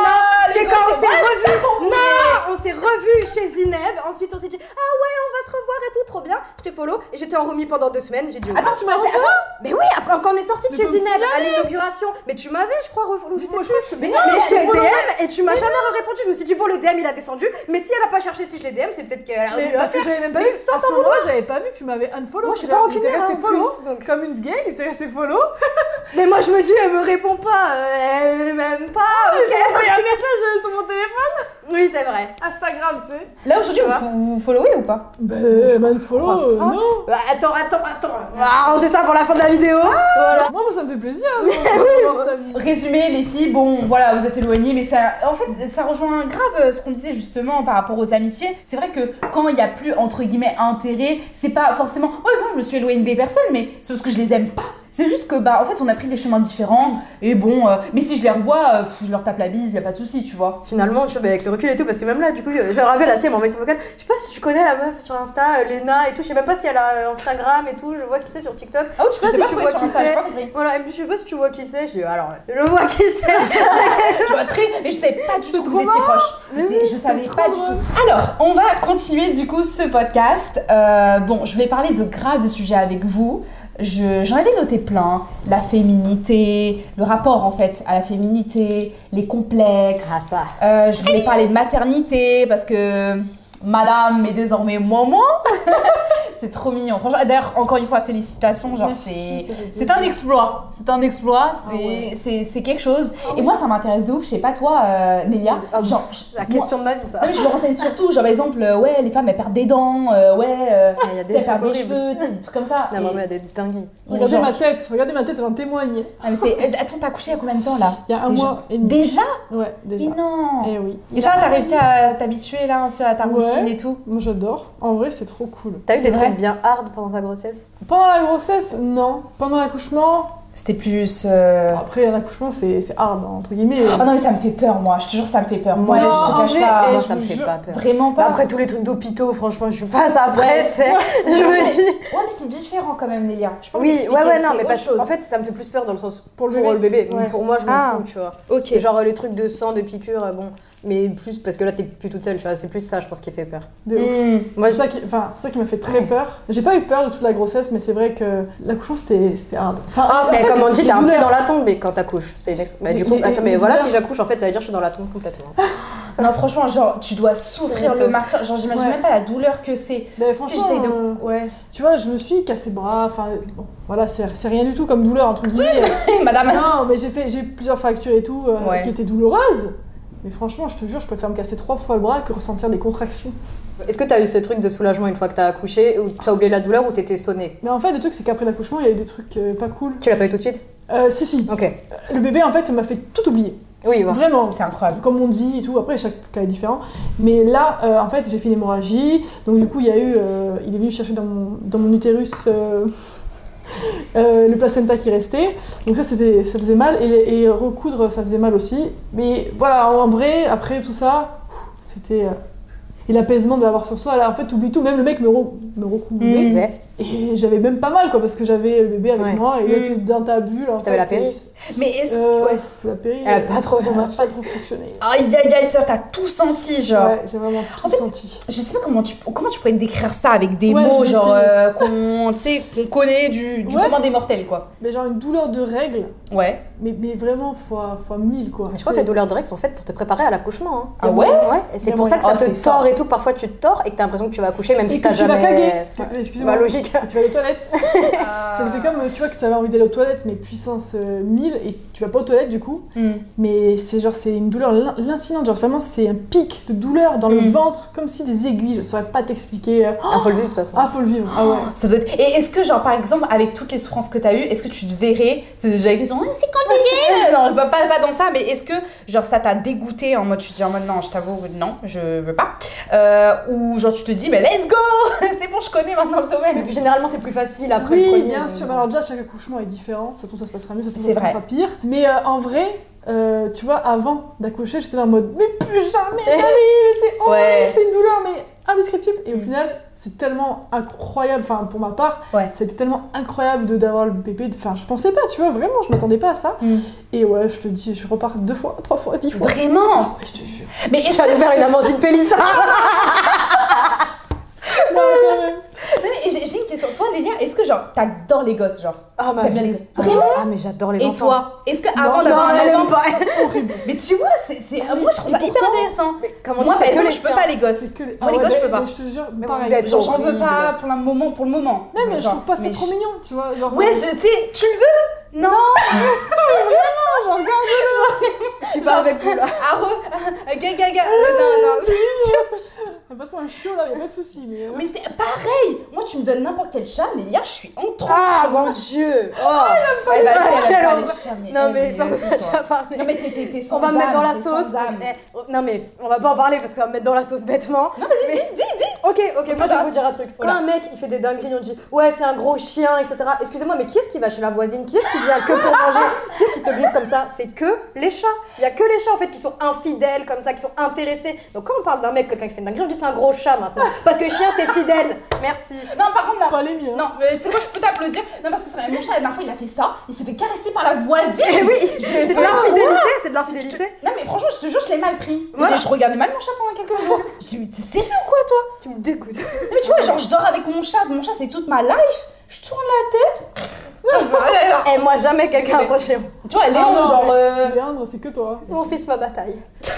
non, c'est quand on s'est c'est revus. Non, on s'est revus chez Zineb. Ensuite, on s'est dit, ah ouais, on va se revoir et tout, trop bien. Je t'ai follow et j'étais en remis pendant deux semaines. J'ai dit, Attends, tu m'as mais oui, après quand on est sorti de chez Zineb à l'inauguration, mais tu m'avais, je crois, sais Moi, je je Mais, je t'ai follow. DM et tu m'as jamais répondu. Je me suis dit, bon, le DM il a descendu, mais si elle a pas cherché si je l'ai DM, c'est peut-être qu'elle a Mais parce que j'avais même pas Mais vu. À ce moment-là, j'avais pas vu tu m'avais unfollow. Moi, je suis pas resté follow. Comme une sgeg, j'étais resté follow. Mais moi, je me dis, elle me répond pas. Elle m'aime pas, ok. J'ai envoyé un message euh, sur mon téléphone. Oui, c'est vrai. Instagram, tu sais. Là aujourd'hui, vous, vous followez ou pas? Bah, unfollow, euh, pas. non. Bah, attends, attends, attends. On va arranger ça pour la fin de la vidéo. Voilà. Moi, moi, ça me fait plaisir de de vie. Résumé, les filles, bon, voilà, vous êtes éloignées, mais ça, en fait, ça rejoint grave euh, ce qu'on disait justement par rapport aux amitiés. C'est vrai que quand il y a plus entre guillemets intérêt, c'est pas forcément, ouais, sinon je me suis éloignée des personnes, mais c'est parce que je les aime pas. C'est juste que bah, en fait, on a pris des chemins différents, et bon, euh, mais si je les revois, euh, je leur tape la bise, y a pas de souci, tu vois. Finalement, tu vois, avec le recul et tout, parce que même là, du coup, je rappelle assez, elle m'a envoyé son vocal. Je sais pas si tu connais la meuf sur Insta, euh, Lena et tout. Je sais même pas si elle a Instagram et tout. Je vois qui c'est sur TikTok. Ah oui, Je sais pas si pas tu vois qui c'est. Voilà, elle me dit, je sais pas si tu vois qui c'est. Je dis, alors, je vois qui c'est. Je vois très, mais je savais pas du tout que vous étiez proches. Je, savais pas du tout. Alors, on va continuer du coup ce podcast. Euh, bon, je vais parler de grave de sujets avec vous. Je- J'en avais noté plein. La féminité, le rapport en fait à la féminité, les complexes. Ah, ça. Euh, je voulais parler de maternité parce que madame est désormais maman. c'est trop mignon. D'ailleurs, encore une fois, félicitations. Genre, c'est. un exploit, c'est un exploit, c'est ouais. c'est- c'est quelque chose. Ah Et ouais. moi, ça m'intéresse de ouf. Je sais pas toi, euh, Nélia. Ah, Genre, la moi- question de ma vie, ça. non, mais je me renseigne surtout. Genre, par exemple, euh, ouais, les femmes elles perdent des dents, euh, ouais, euh, Il y a elles des perdent des horribles. cheveux, des trucs comme ça. La Et- maman, elle a des dingueries. Regardez genre- ma tête, regardez ma tête, elle en témoigne. Ah, mais eh, Attends, t'as accouché il y a combien de temps là? Il y a un Déjà? mois et demi. Déjà? Ouais, déjà. Et non Eh oui. Et ça, t'as réussi à t'habituer là, un peu à ta Ouais. routine et tout? Moi j'adore. En vrai, c'est trop cool. T'as eu C'est des vrai. Bien hard pendant ta grossesse Pendant la grossesse, non. Pendant l'accouchement, C'était plus. euh, après un accouchement, c'est c'est hard, entre guillemais. Oh non, mais ça me fait peur, moi. Je te jure, ça me fait peur. Moi, Non, je te cache pas. Moi, je ça me fait pas peur. Vraiment pas. Après tous les trucs d'hôpitaux, franchement, je suis pas ça après. Ouais, c'est- je me dis. Ouais, mais c'est différent quand même, Nélia. Je peux Oui, ouais, ouais, non, mais parce chose. en fait, ça me fait plus peur dans le sens Pour pour le le bébé. Ouais. Pour moi, je m'en Ah. fous, tu vois. Ok. Genre les trucs de sang, de piqûres, euh, bon. Mais plus parce que là, t'es plus toute seule, tu vois. C'est plus ça, je pense, qui fait peur. De ouf. Moi, c'est ça qui, enfin, ça qui m'a fait très peur. J'ai pas eu peur de toute la grossesse, mais c'est vrai que l'accouchement c'était c'était hard. Enfin, Ah, mais fait, comme on dit, t'as un pied douleurs- dans la tombe mais quand t'accouches. C'est bah, du coup, les- attends, mais voilà, si j'accouche, en fait, ça veut dire que je suis dans la tombe complètement. Non, franchement, genre, tu dois souffrir le martyr. Genre, j'imagine Ouais. même pas la douleur que c'est. Ben, sais, franchement, j'essaye de. euh, Ouais. tu vois, je me suis cassé le bras. Enfin, bon, voilà, c'est c'est rien du tout comme douleur entre guillemets. Madame. non, mais j'ai fait, j'ai eu plusieurs fractures et tout euh, Ouais. qui étaient douloureuses. Mais franchement, je te jure, je préfère me casser trois fois le bras que ressentir des contractions. Est-ce que t'as eu ce truc de soulagement une fois que t'as accouché, ou tu as oublié la douleur ou t'étais sonnée? Mais en fait, le truc, c'est qu'après l'accouchement, il y a eu des trucs euh, pas cool. Tu l'as pas eu tout de suite? Euh, si, si. Ok. Le bébé, en fait, ça m'a fait tout oublier. Oui, voilà. Vraiment. C'est incroyable. Comme on dit et tout, après chaque cas est différent. Mais là, euh, en fait, j'ai fait une hémorragie. Donc du coup, il y a eu, euh, il est venu chercher dans mon, dans mon utérus euh, euh, le placenta qui restait. Donc ça, c'était, ça faisait mal. Et, les- et recoudre, ça faisait mal aussi. Mais voilà, en vrai, après tout ça, c'était... euh, et l'apaisement de l'avoir sur soi, là, en fait, t'oublies tout. Même le mec me, re- me recouvrait. Et j'avais même pas mal, quoi, parce que j'avais le bébé avec Ouais. moi. Et Mm. t'es dans ta bulle. en T'avais fait, la péri. et- Mais est-ce Euh, que. Ouais. pff, La péri, Elle a pas trop elle a pas trop fonctionné. Aïe aïe aïe, ça, t'as tout senti, genre. Ouais, j'ai vraiment tout En fait, senti. Je sais pas comment tu, comment tu pourrais décrire ça avec des Ouais, mots, genre, euh, qu'on tu sais, qu'on connaît du, du Ouais. commun des mortels, quoi. Mais genre une douleur de règles, Ouais. mais, mais vraiment fois, fois 1000 quoi. Mais je crois que les douleurs de règles sont faites pour te préparer à l'accouchement. hein. Ah ouais Ouais, et c'est pour ça que ça moyen. te Oh, tord et tout. Parfois tu te tords et que t'as l'impression que tu vas accoucher même si t'as tu vas jamais. Excusez-moi. Bah, tu vas aux toilettes. Ça te fait comme, tu vois, que tu avais envie d'aller aux toilettes, mais puissance euh, 1000, et tu vas pas aux toilettes du coup. Hmm. Mais c'est genre, c'est une douleur lancinante. Genre vraiment, c'est un pic de douleur dans le Mm. ventre, comme si des aiguilles. Je saurais pas t'expliquer. euh, Ah, faut le vivre de toute façon. Ah, faut le vivre. Ah ouais. Ça doit être... Et est-ce que, genre, par exemple, avec toutes les souffrances que t'as eues, est-ce que tu te verrais tu- J'avais la question, Ah, c'est quand deuxième Non, pas, pas, pas dans ça, mais est-ce que, genre, ça t'a dégoûté en mode, tu te dis en mode, non, je t'avoue, non, je veux pas Euh, Ou, genre, tu te dis, mais let's go C'est bon, je connais maintenant le domaine. Généralement c'est plus facile après le Oui, premier, bien sûr. Mais alors déjà, chaque accouchement est différent. Ça se trouve, ça se passera mieux, ça se trouve, ça se passera pire. Mais euh, en vrai, euh, tu vois, avant d'accoucher, j'étais en mode, mais plus jamais mais c'est horrible, Ouais. c'est une douleur, mais indescriptible. Et au Mm. final, c'est tellement incroyable, enfin pour ma part, Ouais. c'était tellement incroyable de d'avoir le bébé. Enfin, je pensais pas, tu vois, vraiment, je m'attendais pas à ça. Mm. Et ouais, je te dis, je repars deux fois, trois fois, dix fois. Vraiment? Je te jure. Mais est-ce vas nous faire une Amandine Pélissard Non, quand même. j'ai j'ai une question. Toi, Lélia, est-ce que, genre, t'adores les gosses, genre? Ah ma vie. les- Ah, Ah mais j'adore les Et enfants. toi Est-ce que avant non, d'avoir elle un enfant... pas. Horrible. Mais tu vois, c'est, c'est- moi je trouve ça Et hyper intéressant. Comment Moi, par c'est que exemple, les je peux pas les gosses. C'est Moi, les Ah gosses, je peux pas. je te jure, Mais pareil. vous êtes Genre, j'en veux pas pour le moment. Pour le moment. Non, mais je Genre, trouve pas ça mais trop mignon, tu vois. Ouais, je- tu sais, tu le veux? Non je regarde. Je suis pas avec vous là. Arre Gaga, gaga Non, non. Passe-moi un chiot là, y'a pas de soucis. Mais, euh, Mais c'est pareil Moi, tu me donnes n'importe quel chat, Lélia, je suis en transe. Ah mon dieu. Oh. Ah, horreur. les chats, mais Non elle, mais toi. déjà parlé. Non, mais t'es- sans On va me mettre dans la sauce. sans. Eh, oh, non mais on va pas en parler parce qu'on va me mettre dans la sauce bêtement. Non, vas-y, dis, dis, dis Ok, ok, moi je vais vous dire un truc. Quand un mec il fait des dingueries, on dit ouais c'est un gros chien, etc. Excusez-moi, mais qui est-ce qui va chez la voisine? Qui est-ce qui vient que pour manger? Qui est-ce qui te griffe comme ça? C'est que les chats. Il y a que les chats en fait qui sont infidèles comme ça, qui sont intéressés. Donc quand on parle d'un mec, quelqu'un qui fait une dinguerie, on dit c'est un gros chat maintenant. Parce que chien c'est fidèle. Merci. Non, par contre, non. Pas les miens. Non, mais tu sais quoi, je peux t'applaudir. Non, parce que c'est vrai, mon chat, la dernière fois, il a fait ça. Il s'est fait caresser par la voisine. Eh oui, J'ai c'est de l'infidélité, c'est de l'infidélité. Non, mais franchement, je te jure, je l'ai mal pris. Voilà. Je regardais mal mon chat pendant quelques jours. Je dis, mais t'es sérieux ou quoi, toi? Tu me dégoûtes. Mais tu vois, genre, je dors avec mon chat. Mon chat, c'est toute ma life. Je tourne la tête. Et moi jamais quelqu'un approche Léon. Tu vois, Léon, Ah genre. euh, Léandre, c'est que toi. Mon fils ma bataille.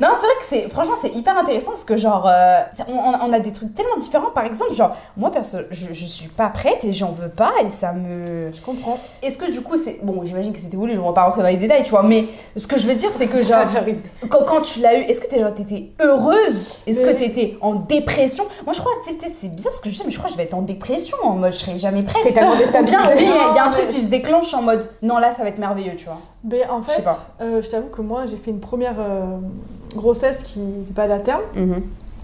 Non, c'est vrai que c'est. Franchement, c'est hyper intéressant parce que, genre, euh, on, on- on a des trucs tellement différents. Par exemple, genre, moi, perso, je, je suis pas prête et j'en veux pas et ça me. Je comprends. Est-ce que du coup, c'est. Bon, j'imagine que c'était voulu, ne vais pas rentrer dans les détails, tu vois, mais ce que je veux dire, c'est que, genre, quand, quand tu l'as eu, est-ce que t'étais heureuse? Est-ce que t'étais en dépression? Moi, je crois, c'est bizarre ce que je dis, mais je crois que je vais être en dépression, en mode, je serai jamais prête. T'es tellement bien, il y a- il y a un Non, truc mais- qui se déclenche en mode, non, là, ça va être merveilleux, tu vois. Ben, en fait, pas. euh, je t'avoue que moi, j'ai fait une première euh, grossesse qui n'était pas à terme.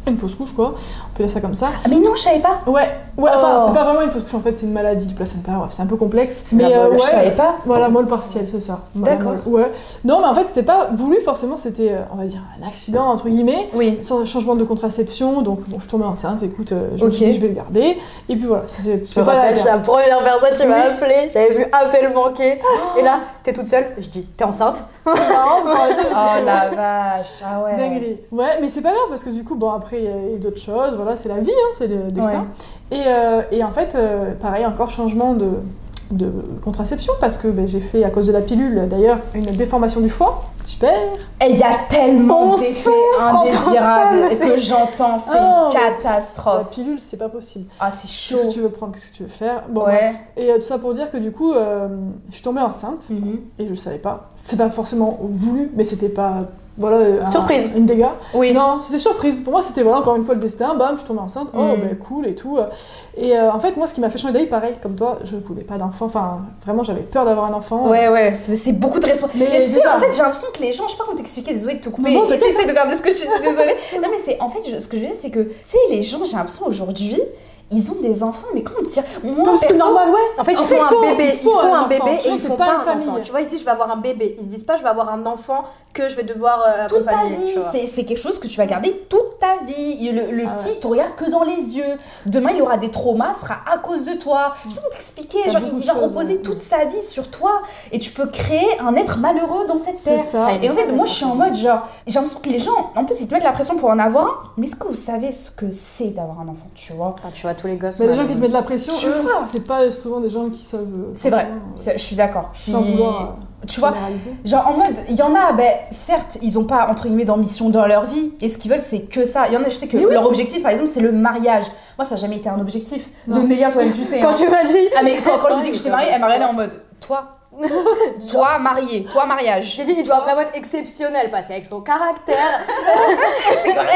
Une fausse couche, quoi. On peut dire ça comme ça. Ah, mais non, je savais pas. Ouais, ouais, enfin, Oh. c'est pas vraiment une fausse couche, en fait, c'est une maladie du placenta. Bref, c'est un peu complexe. Mais euh, ouais, je savais pas. Voilà, molle partielle, c'est ça. D'accord. Ouais. Non, mais en fait, c'était pas voulu, forcément, c'était, euh, on va dire, un accident, entre guillemets. Oui. Sans changement de contraception, donc bon, je tombais enceinte, écoute, euh, je me je vais le garder. Et puis voilà, ça c'est Je me pas la rappelle, première personne qui m'a appelé. J'avais vu appel manqué. Et là, t'es toute seule. Je dis, t'es enceinte fait, c'est- Oh la vache, ah ouais. Dinguerie. Ouais, mais c'est pas grave parce que du coup, bon, après, il y a eu d'autres choses, voilà, c'est la vie, hein, c'est le destin. Et, euh, et en fait, euh, pareil, encore changement de, de contraception parce que ben, j'ai fait, à cause de la pilule, d'ailleurs, une déformation du foie. Super. Et il y a tellement d'effets indésirables que j'entends, c'est Oh. une La catastrophe. pilule, c'est pas possible. Ah, c'est Qu'est-ce chaud. que tu veux prendre, qu'est-ce que tu veux faire? Bon. Et euh, tout ça pour dire que du coup, euh, je suis tombée enceinte Mhm. et je le savais pas. C'est pas forcément voulu, mais c'était pas voilà, un- Surprise. une dégâts. Oui. Non, c'était surprise. Pour moi, c'était voilà, encore une fois le destin. Bam, je tombe enceinte. Oh, Mm. ben cool et tout. Et euh, en fait, moi, ce qui m'a fait changer d'avis, pareil, comme toi, je voulais pas d'enfant. Enfin, vraiment, j'avais peur d'avoir un enfant. Ouais, ouais, mais c'est beaucoup de responsabilité. Mais tu sais, en fait, j'ai l'impression que les gens, je sais pas comment t'expliquer, désolé de te couper, Non, essaye, de garder ce que je dis, désolée. non, mais c'est, en fait, je- ce que je veux dire, c'est que, tu sais, les gens, j'ai l'impression aujourd'hui, ils ont des enfants, mais comment dire? Moi, Comme perso, normal, ouais. En fait, ils En font fait, un faut- bébé, il ils font un un bébé et ils c'est font pas pas une un famille. enfant. Tu vois, ici, je vais avoir un bébé. Ils se disent pas, je vais avoir un enfant que je vais devoir euh, toute ta vie, c'est, quelque chose que tu vas garder toute ta vie. Et Le, le Ah petit, ouais. te regarde que dans les yeux. Demain, il aura des traumas, ce sera à cause de toi. Je peux t'expliquer, genre, il va reposer ouais. toute sa vie sur toi. Et tu peux créer un être malheureux dans cette C'est terre. ça. Et en fait, moi, je suis en mode genre, j'ai l'impression que les gens, en plus, ils te mettent la pression pour en avoir un. Mais est-ce que vous savez ce que c'est d'avoir un enfant, tu vois? Enfin, tu vois, tous les gosses. Mais les gens qui te mettent la pression, c'est pas souvent des gens qui savent. euh, C'est vrai, je suis d'accord. Je suis... Sans vouloir, Tu vois. Genre en mode, il y en a, ben certes, ils ont pas entre guillemets d'ambition dans leur vie, et ce qu'ils veulent c'est que ça. Il y en a, je sais que oui. leur objectif par exemple c'est le mariage. Moi ça n'a jamais été un objectif. Non. Donc Nélia, toi-même tu sais. Quand hein. tu m'as dit. Ah mais quand, quand je dis que j'étais mariée, elle m'a regardé en mode, toi, toi mariée, toi mariage. J'ai dit, il doit vraiment être exceptionnel parce qu'avec son caractère. C'est vraiment,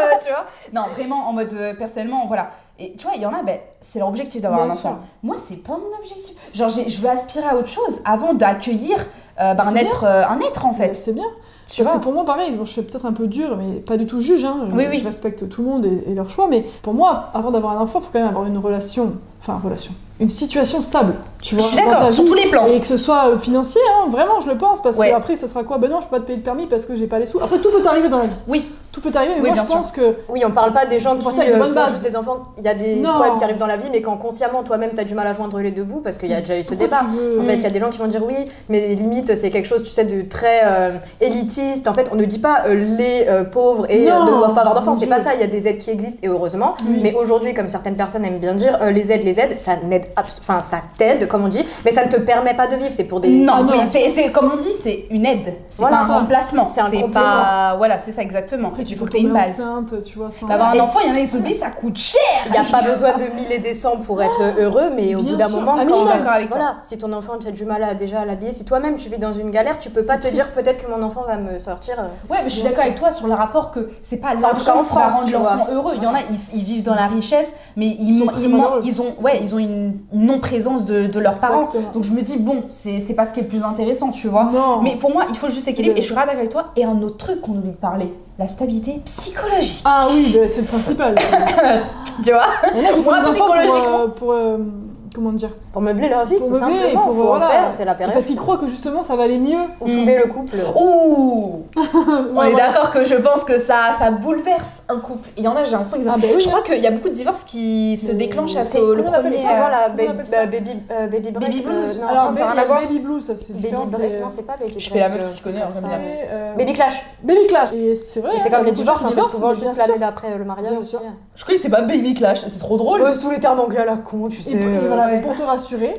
euh, tu vois. Non, vraiment en mode euh, personnellement, voilà. Et tu vois, il y en a, ben, c'est leur objectif d'avoir un enfant. sûr. Moi, c'est pas mon objectif. Genre, je veux aspirer à autre chose avant d'accueillir euh, ben, un, être, euh, un être en fait. C'est bien. Tu Parce vois que pour moi, pareil, bon, je suis peut-être un peu dure, mais pas du tout juge. Hein. Je, Oui, oui. je respecte tout le monde et, et leurs choix. Mais pour moi, avant d'avoir un enfant, il faut quand même avoir une relation. Enfin, relation. Une situation stable. Tu vois, Je suis d'accord, sur tous les plans. Et que ce soit euh, financier, hein, vraiment, je le pense. Parce Ouais. que après, ça sera quoi? Ben non, je peux pas te payer le permis parce que j'ai pas les sous. Après, tout peut arriver dans la vie. Oui. Tout peut arriver, mais Oui, moi, bien je sûr. pense que. Oui, on parle pas des gens qui euh, font juste des enfants. Il y a des Non. problèmes qui arrivent dans la vie, mais quand consciemment toi-même t'as du mal à joindre les deux bouts parce qu'il y a déjà eu ce débat. tu veux- En fait, il y a des gens qui vont dire oui, mais limite c'est quelque chose, tu sais, de très euh, élitiste. En fait, on ne dit pas euh, les euh, pauvres et euh, ne doivent pas avoir d'enfants. C'est pas ça. Il y a des aides qui existent et heureusement. Oui. Mais aujourd'hui, comme certaines personnes aiment bien dire, euh, les aides, les aides, ça n'aide, enfin ça t'aide, comme on dit, mais ça ne te permet pas de vivre. C'est pour des. Non, non. oui, c'est, comme on dit, c'est une aide. C'est Voilà, pas un remplacement. C'est un. Voilà, c'est ça exactement. Après, tu Il faut que tu aies une base. enceinte, tu vois, sans. Bah, avoir un enfant, il y en a, ils s'oublient, ça coûte cher. Il n'y a pas besoin de mille et des cents pour être heureux, mais au bien bout d'un moment, Ah, quand je suis d'accord avec toi. voilà, si ton enfant tu as du mal à déjà à l'habiller, si toi-même tu vis dans une galère, tu peux pas te dire peut-être que mon enfant va me sortir. euh, Ouais, mais je suis d'accord avec toi sur le rapport que c'est pas l'argent en qui va rendre l'enfant heureux. Il y en a, ils, ils vivent dans la richesse, mais ils, ont, ouais, ils ont une non-présence de, de leurs parents. Donc je me dis, bon, c'est, pas ce qui est le plus intéressant, tu vois. Non. Mais pour moi, il faut juste équilibre. Le- Et je suis d'accord avec toi. Et un autre truc qu'on oublie de parler, la stabilité psychologique. Ah oui, bah, c'est le principal. Tu vois Moi, pour, psychologiquement. euh, pour, euh, comment dire Pour meubler leur vie, Pour tout meubler simplement. pour, faut voilà. en faire, c'est la Et période. Parce qu'ils croient que justement ça va aller mieux. Ou souder le couple. Ouh On Ouais, est voilà. d'accord que je pense que ça, ça bouleverse un couple. Il y en a, j'ai l'impression qu'ils ont- Ah bah oui, Je hein. crois qu'il y a beaucoup de divorces qui se déclenchent à ce, C'est- le comment on appelle premier. ça euh, la ba- on appelle ça ba- baby, euh, baby break Baby blues euh, non, Alors, non, ça a baby, rien à voir. baby blues, ça c'est baby différent. break, c'est- non, c'est pas baby break. Je fais la meuf euh, qui s'y connaît, c'est- c'est, euh, Baby clash. Baby clash. Et c'est vrai. C'est hein, comme les beaucoup de divorces, hein, c'est souvent juste l'année d'après le mariage Bien aussi. sûr. Je crois que c'est pas baby clash, c'est trop drôle. C'est tous les termes anglais à la con, tu sais.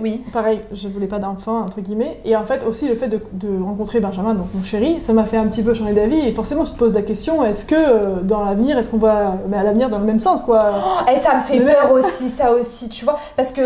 Oui. pareil, je voulais pas d'enfant, entre guillemets. Et en fait, aussi le fait de, de rencontrer Benjamin, donc mon chéri, ça m'a fait un petit peu changer d'avis. Et forcément, tu te poses la question est-ce que euh, dans l'avenir, est-ce qu'on va. Mais à l'avenir, dans le même sens, quoi? Et ça me fait peur aussi, ça aussi, tu vois. Parce que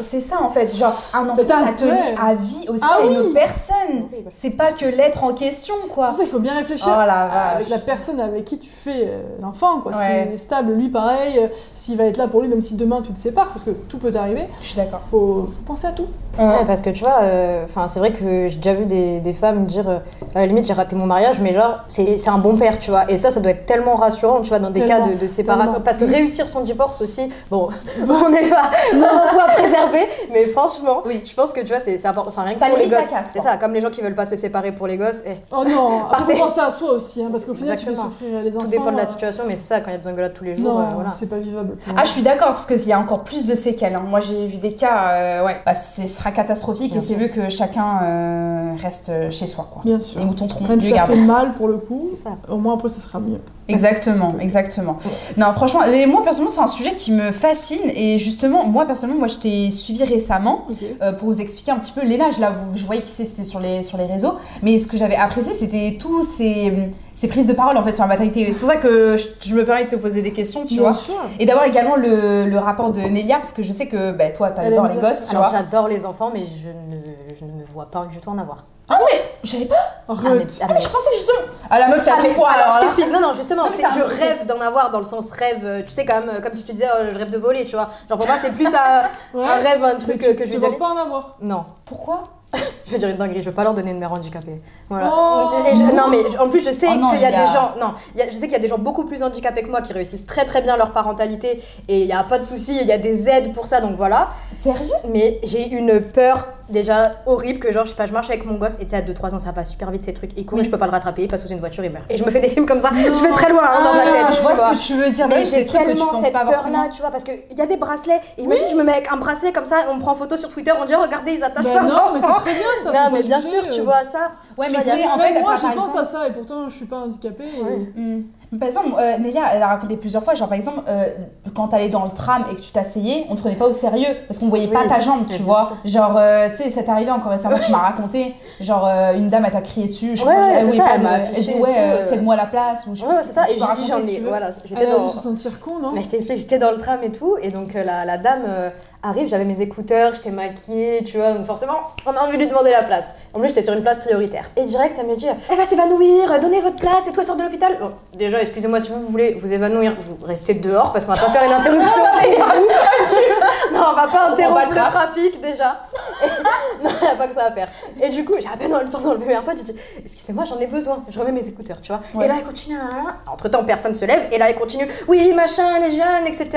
c'est ça en fait, genre un enfant ça te lie à vie aussi Ah à une oui. personne. C'est pas que l'être en question C'est quoi. pour ça qu'il faut bien réfléchir Oh la avec la personne avec qui tu fais euh, l'enfant, quoi. Ouais. S'il est stable, lui, pareil. euh, S'il va être là pour lui, même si demain tu te sépares, parce que tout peut arriver. Je suis d'accord. Faut, faut penser à tout. Ouais, parce que tu vois, euh, c'est vrai que j'ai déjà vu des, des femmes dire à la limite j'ai raté mon mariage, mais genre c'est c'est un bon père, tu vois. Et ça, ça doit être tellement rassurant, tu vois, dans des Tellement, cas de, de séparation. Parce que réussir son divorce aussi, bon, on n'est pas on en soit préservé, mais franchement, Oui. je pense que tu vois, c'est c'est important. Enfin, rien que Ça pour les gosses, c'est ça, comme les gens qui veulent pas se séparer pour les gosses. eh, Oh non, après, penser à soi aussi, hein, parce qu'au final, tu fais souffrir les enfants. tout dépend de la euh, situation, mais c'est ça, quand il y a des engueulades tous les jours, Non, euh, voilà. c'est pas vivable. Ah, je suis d'accord parce qu'il y a encore plus de séquelles. hein. Moi, j'ai vu des cas, euh, ouais, bah, ce sera catastrophique Bien et c'est vu que chacun euh, reste chez soi, quoi. Bien sûr. Les moutons seront Même mieux si ça fait mal pour le coup, C'est ça. au moins après, ce sera mieux. Exactement, exactement. Non, franchement, mais moi personnellement, c'est un sujet qui me fascine et justement, moi personnellement, moi je t'ai suivi récemment euh, pour vous expliquer un petit peu l'âge là, vous, je voyais qui c'est, c'était sur les, sur les réseaux, mais ce que j'avais apprécié, c'était tous ces, ces prises de parole en fait sur la maternité. C'est pour ça que je, je me permets de te poser des questions, tu Bien vois. sûr. Et d'avoir également le, le rapport de Nélia, parce que je sais que bah, toi, t'adores les gosses, tu Alors vois. j'adore les enfants, mais je ne, je ne me vois pas du tout en avoir. Je savais pas. Ah, mais- Arrête. ah, Ah, mais je pensais justement. Ah, la meuf qui a Ah, mais- alors, alors je t'explique. Non, non, justement, Non, mais c'est que je rêve d'en avoir dans le sens rêve, euh, tu sais, quand même, comme si tu disais, euh, je rêve de voler, tu vois. Genre, pour moi, c'est plus un, Ouais. un rêve, un Mais truc tu, euh, que je tu visualise. pas en avoir. Non, Pourquoi? Je vais dire une dinguerie, je veux pas leur donner une mère handicapée. Voilà. Oh. Et je- non, mais en plus, je sais Oh qu'il y a il y a- des gens. Non, il y a- je sais qu'il y a des gens beaucoup plus handicapés que moi qui réussissent très très bien leur parentalité et il y a pas de souci, il y a des aides pour ça, donc voilà. Sérieux? Mais j'ai une peur déjà horrible que genre je sais pas je marche avec mon gosse et tu sais à 2-3 ans ça va super vite ces trucs il court et Oui. je peux pas le rattraper il passe sous une voiture il meurt et je me fais des films comme ça je vais très loin hein, dans ma Ah, tête Je vois vois. ce que tu veux dire, mais j'ai tellement cette pas peur là tu vois parce que il y a des bracelets et imagine je me mets avec un bracelet comme ça on me prend en photo sur Twitter on dit oh, regardez ils attachent Bah leurs non, mais c'est très bien ça. non mais bien sûr tu euh. vois ça Ouais, mais Tu sais, en fait, moi, je pense à ça et pourtant je suis pas handicapée. et- Ouais. Hmm. Par exemple, euh, Nélia, elle a raconté plusieurs fois, genre par exemple, euh, quand t'allais dans le tram et que tu t'asseyais, on te prenait pas au sérieux parce qu'on voyait pas ta jambe, tu vois. Genre, euh, tu sais, c'est arrivé encore récemment, tu m'as raconté, genre euh, une dame, elle t'a crié dessus, je Ouais, crois, ouais, elle ça, pas elle de- m'a dit, ouais, cède-moi la place, ou je sais ouais pas, c'est ça et dit raconter j'en ai voilà j'étais dans se sentir con, non? Mais je j'étais dans le tram et tout, et donc euh, la, la dame euh, arrive, j'avais mes écouteurs, j'étais maquillée, tu vois, donc forcément, on a envie de lui demander la place. En plus, j'étais sur une place prioritaire. Et direct, elle me dit Elle va s'évanouir, donnez votre place, et toi, sors de l'hôpital. Bon, déjà, excusez-moi, si vous voulez vous évanouir, vous restez dehors parce qu'on va pas faire une interruption. non, on va pas interrompre le trafic déjà. Non, il n'y a pas que ça à faire. Et du coup, j'ai à peine le temps d'enlever mes AirPods, j'ai dit Excusez-moi, j'en ai besoin. Je remets mes écouteurs, tu vois. Ouais. Et là, elle continue. Entre temps, personne se lève, et là, elle continue Oui, machin, les jeunes, etc.